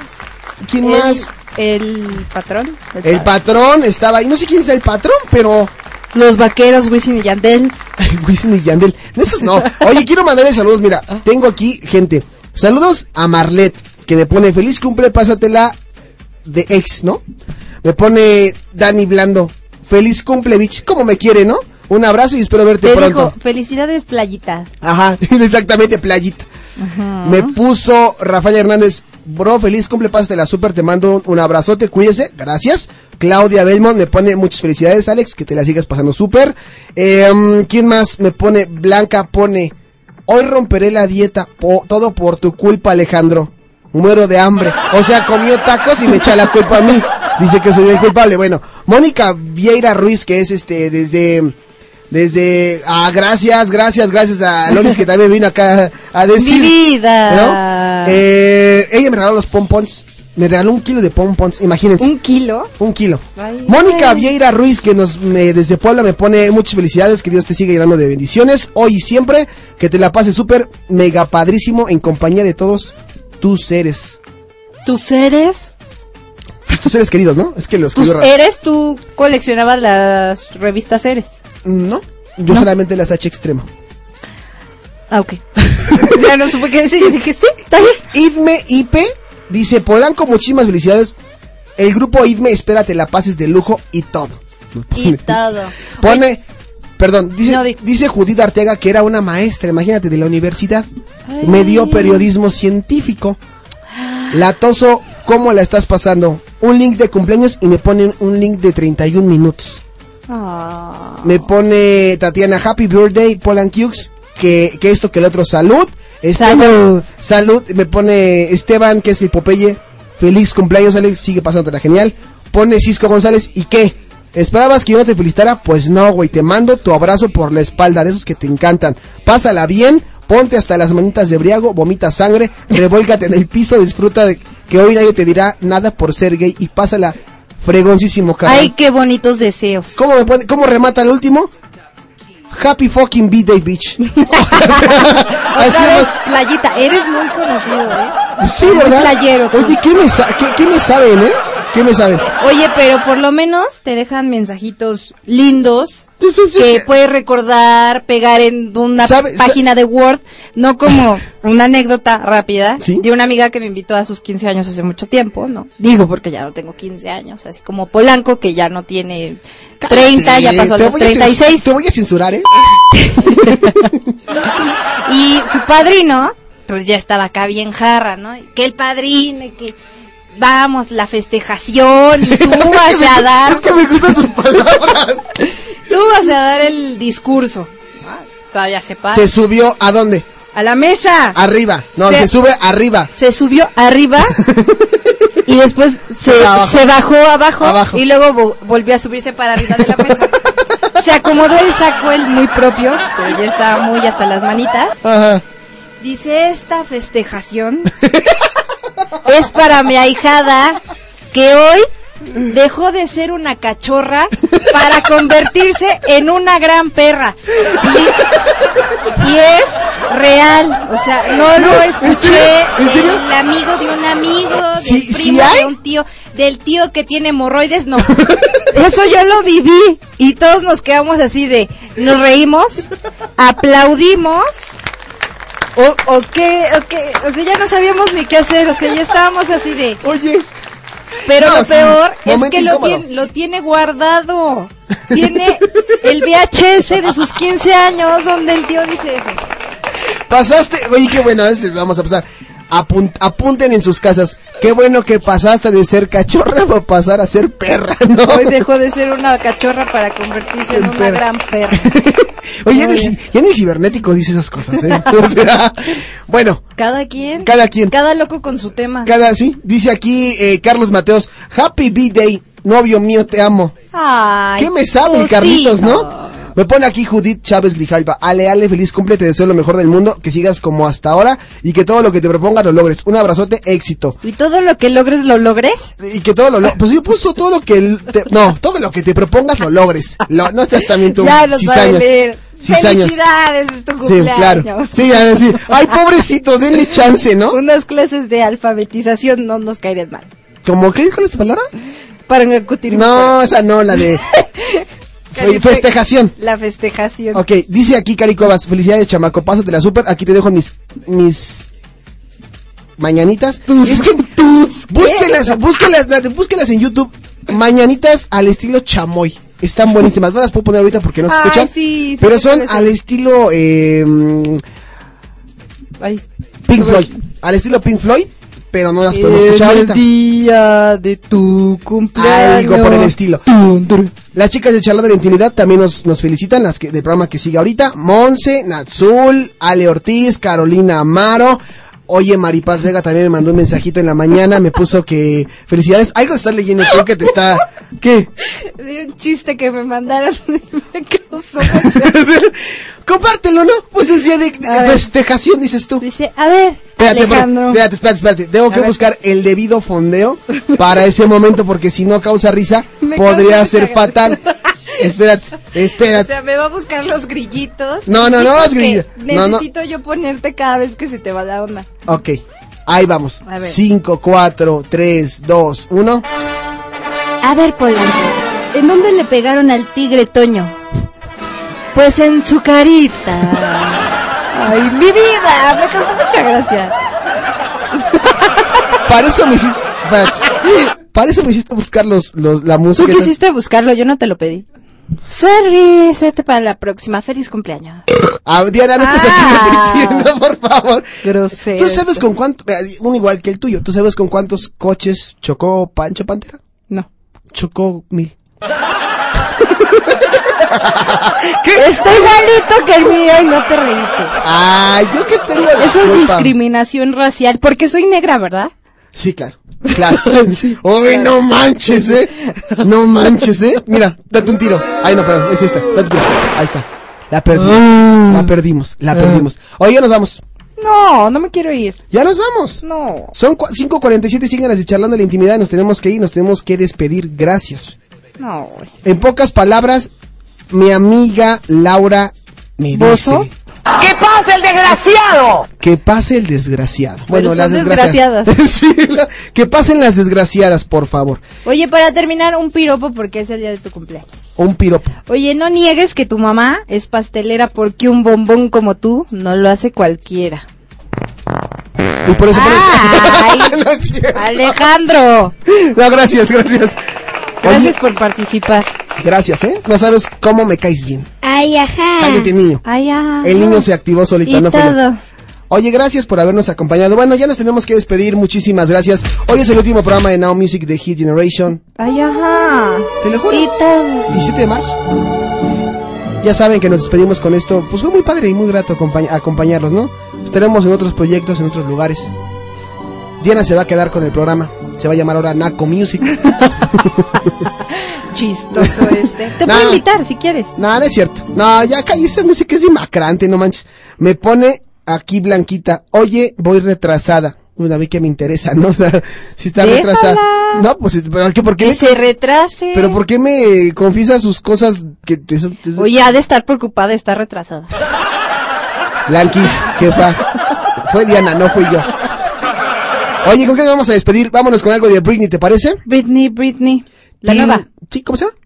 ¿quién El- más? El patrón. El patrón estaba ahí, no sé quién es el patrón, pero Los vaqueros, Wisin y Yandel. Wisin y Yandel. Esos no. Oye, quiero mandarle saludos. Mira, tengo aquí gente. Saludos a Marlet, que me pone feliz cumple, pásatela de ex, ¿no? Me pone Dani Blando. Feliz cumple, bitch. Como me quiere, ¿no? Un abrazo y espero verte Te pronto. dijo, felicidades, playita. Ajá, exactamente, playita. Me puso Rafael Hernández, bro, feliz cumple, pásatela super, te mando un, un abrazote, cuídese, gracias. Claudia Belmont me pone muchas felicidades, Alex, que te la sigas pasando súper. Eh, ¿Quién más me pone? Blanca pone, hoy romperé la dieta, todo por tu culpa, Alejandro. Muero de hambre. O sea, comió tacos y me echa la culpa a mí. Dice que soy el culpable. Bueno, Mónica Vieira Ruiz, que es este, desde, desde, ah, gracias, gracias, gracias a Loris que también vino acá a decir. Mi vida. ¿no? Eh, ella me regaló los pompons. Me regaló un kilo de pompons, imagínense. ¿Un kilo? Un kilo. Ay, Mónica ay. Vieira Ruiz, que nos me- desde Puebla me pone muchas felicidades, que Dios te siga llenando de bendiciones, hoy y siempre, que te la pases súper mega padrísimo en compañía de todos tus seres. ¿Tus seres? Tus seres queridos, ¿no? Es que los ¿Tus eres? ¿Tú coleccionabas las revistas Eres? No, yo solamente las H extremo. Ah, ok. ya no supe qué decir. Yo dije, sí, está bien. Idme IP dice, Polanco, muchísimas felicidades. El grupo Idme, espérate, la pases de lujo y todo. Y todo. Pone, perdón, dice, dice Judith Arteaga que era una maestra, imagínate, de la universidad. Me dio periodismo científico. Latoso, ¿cómo la estás pasando? Un link de cumpleaños y me ponen un link de 31 minutos. Ah. Me pone Tatiana Happy Birthday, Polanquiux, que, que esto, que el otro, salud. Esteban, salud. Me pone Esteban, que es el Popeye. Feliz cumpleaños, Alex. Sigue pasándola genial. Pone Cisco González. ¿Y qué? ¿Esperabas que yo no te felicitara? Pues no, güey. Te mando tu abrazo por la espalda, de esos que te encantan. Pásala bien. Ponte hasta las manitas de briago, vomita sangre, revuélcate en el piso, disfruta de que hoy nadie te dirá nada por ser gay y pásala fregoncísimo, cabrón. Ay, qué bonitos deseos. ¿Cómo, me pone- ¿Cómo remata el último? Happy fucking B-Day, bitch. Otra vez, playita. Eres muy conocido, ¿eh? Sí, Muy ¿verdad? playero tú. Oye, ¿qué me, sa- qué, qué me saben, eh? ¿Qué me saben? Oye, pero por lo menos te dejan mensajitos lindos que puedes recordar, pegar en una ¿Sabe- sa- página de Word, no como una anécdota rápida de una amiga que me invitó a sus 15 años hace mucho tiempo, ¿no? Digo porque ya no tengo 15 años, así como Polanco que ya no tiene 30, ya pasó a los voy a cens- 36. Te voy a censurar, ¿eh? Y su padrino, pues ya estaba acá bien jarra, ¿no? Que el padrino, y que vamos, la festejación, y súbase a dar. Es que me gustan tus palabras. Súbase a dar el discurso. Todavía se para. Se subió a dónde? A la mesa. Arriba. No, Se- se, sube arriba. Se subió arriba. y después se, bajó abajo, Abajo. y luego vo- volvió a subirse para arriba de la mesa. se acomodó el saco él muy propio, pero ya estaba muy hasta las manitas. Ajá. Dice, esta festejación es para mi ahijada que hoy dejó de ser una cachorra para convertirse en una gran perra. Y, y es real, o sea, no lo escuché ¿En serio? del amigo de un amigo, del Sí, primo sí hay. de un tío, del tío que tiene hemorroides, no. Eso yo lo viví y todos nos quedamos así de, nos reímos, aplaudimos. O, o qué, o qué, o sea, ya no sabíamos ni qué hacer, o sea, ya estábamos así de... Oye. Pero No, lo sí, peor es que lo tiene, lo tiene guardado. Tiene el VHS de sus 15 años donde el tío dice eso. Pasaste, oye, qué bueno, vamos a pasar. Apun- apunten en sus casas. Qué bueno que pasaste de ser cachorra para pasar a ser perra, ¿no? Hoy dejó de ser una cachorra para convertirse en En una perra. gran perra. Oye, en el, ya en el cibernético dice esas cosas, ¿eh? O sea, bueno, Cada quien. Cada quien. Cada loco con su tema. cada, sí, dice aquí eh, Carlos Mateos, Happy B-Day, novio mío, te amo. Ay, ¿Qué me sabe. Carlitos, no? Me pone aquí Judith Chávez Grijalva. Ale, ale, feliz cumple, te deseo lo mejor del mundo, que sigas como hasta ahora y que todo lo que te propongas lo logres. Un abrazote, éxito. ¿Y todo lo que logres lo logres? Y que todo lo lo- Pues yo puso todo lo que... te- no, todo lo que te propongas lo logres. Lo- no estás también tú, Ya cizañas. Felicidades, es tu Sí, cumpleaños. claro. Sí, ya sí. Ay, pobrecito, denle chance, ¿no? Unas clases de alfabetización no nos caerían mal. ¿Cómo qué? ¿Cuál es tu palabra? Para. No, esa no, la de... Festejación. La festejación. Ok, dice aquí Cari Cuevas, felicidades chamaco, pásatela súper, aquí te dejo mis, mis mañanitas. es que búsquelas, búsquelas, búsquelas en YouTube, mañanitas al estilo chamoy. Están buenísimas, no las puedo poner ahorita porque no se Ay, escuchan, sí, sí pero son al estilo eh, mm, Ay. Pink Floyd, al estilo Pink Floyd, pero no las podemos escuchar el ahorita. día de tu cumpleaños. Algo por el estilo. Las chicas de Charla de la Intimidad también nos, nos felicitan, las que, del programa que sigue ahorita. Monse, Natsul, Ale Ortiz, Carolina Amaro. Oye, Maripaz Vega también me mandó un mensajito en la mañana, me puso que felicidades. Algo estás leyendo, creo que te está... ¿Qué? De un chiste que me mandaron. me causó Compártelo, ¿no? Pues es día de, festejación, dices tú. Dice, a ver, Espérate, Alejandro. espérate, espérate, espérate. Tengo A que ver. buscar el debido fondeo para ese momento porque si no causa risa, Me podría causa ser fatal. Espérate, O espérate. sea, me va a buscar los grillitos. No, no, no, los grillitos. No, no. Necesito yo ponerte cada vez que se te va la onda. Ok, ahí vamos. A ver. 5, 4, 3, 2, 1. A ver, Polanco, ¿en dónde le pegaron al tigre Toño? Pues en su carita. Ay, mi vida, me causó mucha gracia. Para eso me hiciste. Espérate. Para eso me hiciste buscar los, los, la Tú música. quisiste buscarlo, yo no te lo pedí. Sorry, suerte para la próxima. Feliz cumpleaños. Ah, Diana, no estás Ah. aquí diciendo, por favor. Grosero. ¿Tú sabes con cuánto, uno igual que el tuyo, ¿tú sabes con cuántos coches chocó Pancho Pantera? No. Chocó mil. Estoy igualito que el mío y no te reíste. Ay, yo que tengo la Eso es discriminación racial, porque soy negra, ¿verdad? Sí, claro. Claro. Uy, no manches, eh. No manches, eh. Mira, date un tiro. Ay, no, perdón, es esta. Date un tiro. Ahí está. La perdimos. Ah. La perdimos. La perdimos. Oye, ya nos vamos. No, no me quiero ir. Ya nos vamos. No. Son cua- 5.47, siguen así charlando de la intimidad. Nos tenemos que ir, nos tenemos que despedir. Gracias. No. En pocas palabras, mi amiga Laura me ¿Bozo? ¡Que pase el desgraciado! que pase el desgraciado. Bueno, las desgraciadas. Sí, la- que pasen las desgraciadas, por favor. Oye, para terminar, un piropo porque es el día de tu cumpleaños. Un piropo. Oye, no niegues que tu mamá es pastelera porque un bombón como tú no lo hace cualquiera. Y por eso Ay, No es. Alejandro. No, gracias, gracias. Gracias por participar. Gracias, ¿eh? No sabes cómo me caes bien. Ay, ajá. Cállate, niño. Ay, ya. El niño se activó solito, Y no fue yo. todo. Oye, gracias por habernos acompañado. Bueno, ya nos tenemos que despedir. Muchísimas gracias. Hoy es el último programa de Now Music de Hit Generation. Ay, ajá. ¿Te lo juro? Y todo. 17 de marzo. Ya saben que nos despedimos con esto. Pues fue muy padre y muy grato acompañ- acompañarlos, ¿no? Estaremos en otros proyectos, en otros lugares. Diana se va a quedar con el programa. Se va a llamar ahora Naco Music. Chistoso este. Te Nah. puedo invitar si quieres. No, no es cierto. No, ya caí, esta música es demacrante, no manches. Me pone aquí Blanquita, oye, voy retrasada. Una vez que me interesa, ¿no? O sea, si está Déjala. retrasada. No, pues, pero ¿qué, ¿por qué? Que me- se retrase. pero ¿por qué me confiesa sus cosas que te, te- Oye, ha de estar preocupada, está retrasada. Blanquis, jefa. Fue Diana, no fui yo. Oye, ¿con qué nos vamos a despedir? Vámonos con algo de Britney, ¿te parece? Britney, Britney. La nueva. Sí, ¿cómo se llama?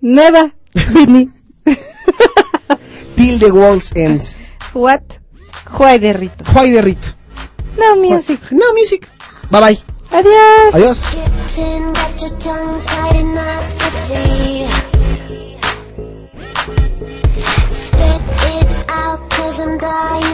Nueva. Britney. Till the World's Ends. What? Juay de Rito. Juay de Rito. No music. No music. Bye bye. Adiós. Adiós. Spit it out, cause I'm dying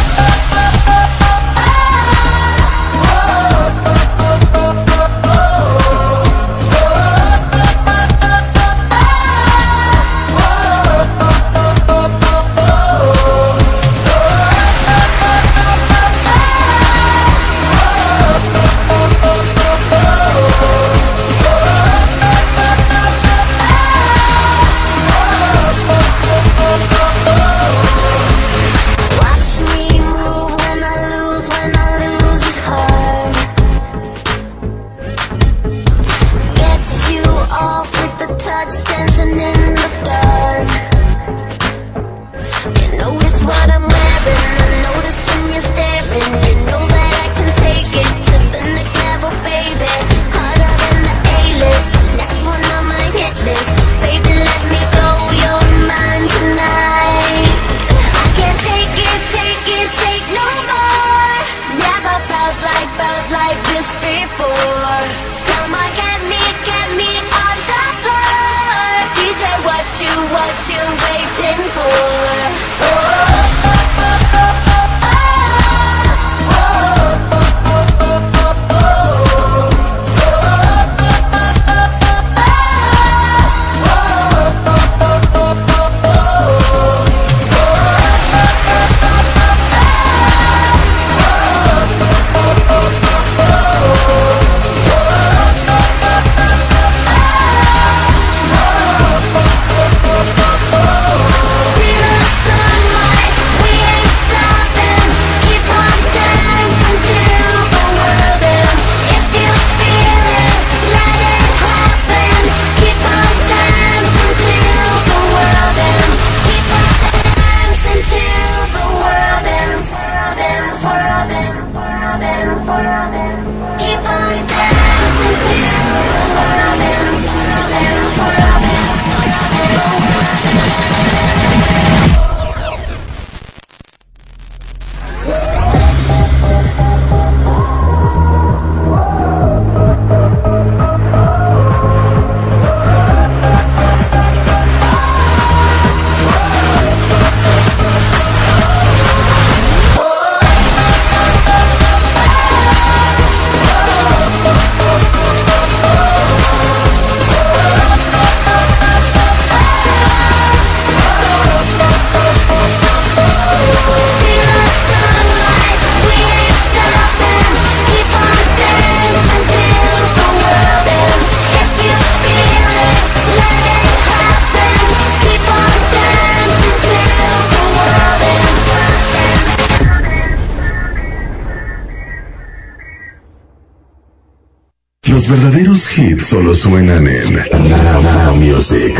Los verdaderos hits solo suenan en Now Music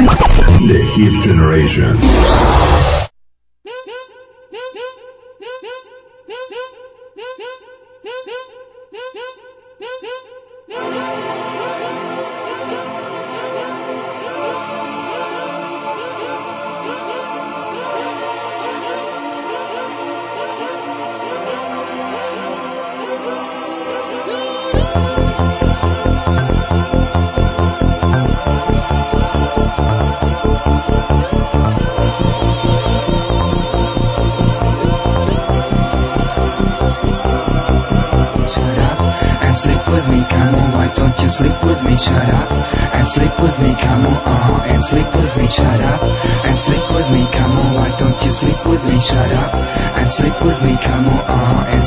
The Hit Generation.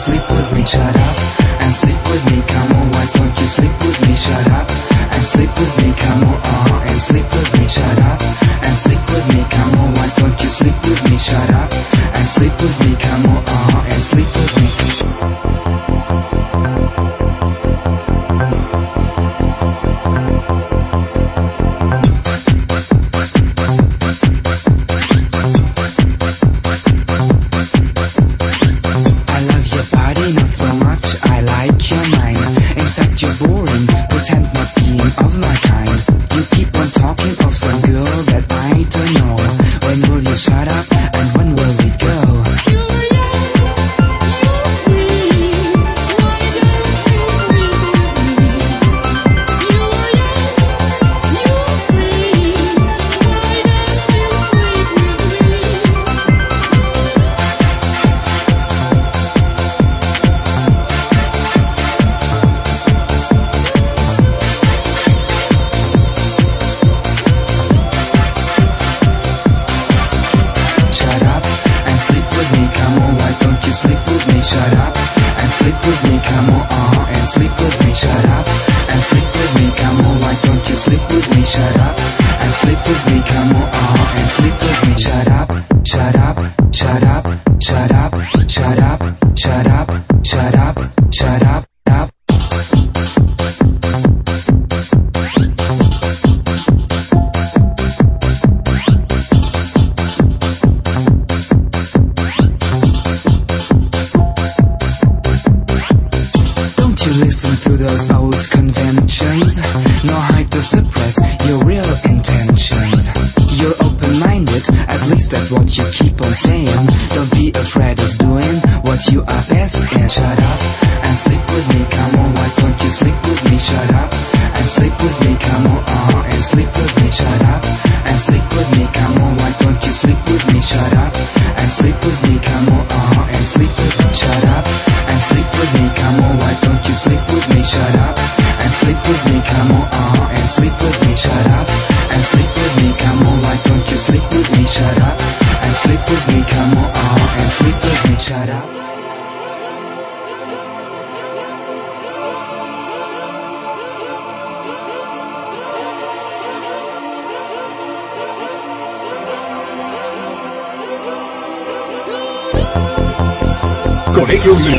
sleep with me, shut up. And sleep with me, come on, why don't you sleep with me, shut up? And sleep with me, come on, uh, and sleep with me, shut up. And sleep with me, come on, why don't you sleep with me, shut up. Respect what you keep on saying. Don't be afraid of doing what you are best. At Shut up and sleep with me. Come on, why don't you sleep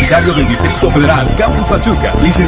Universitario del Distrito Federal, Campus Pachuca. Licen-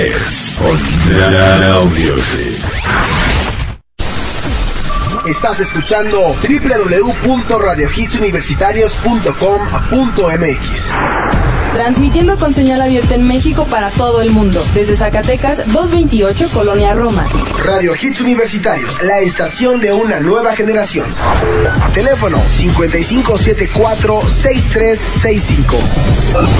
Now Music. Estás escuchando www.radiohitsuniversitarios.com.mx. Transmitiendo con señal abierta en México para todo el mundo. Desde Zacatecas 228, Colonia Roma. Radio Hits Universitarios, la estación de una nueva generación. Teléfono 5574-6365.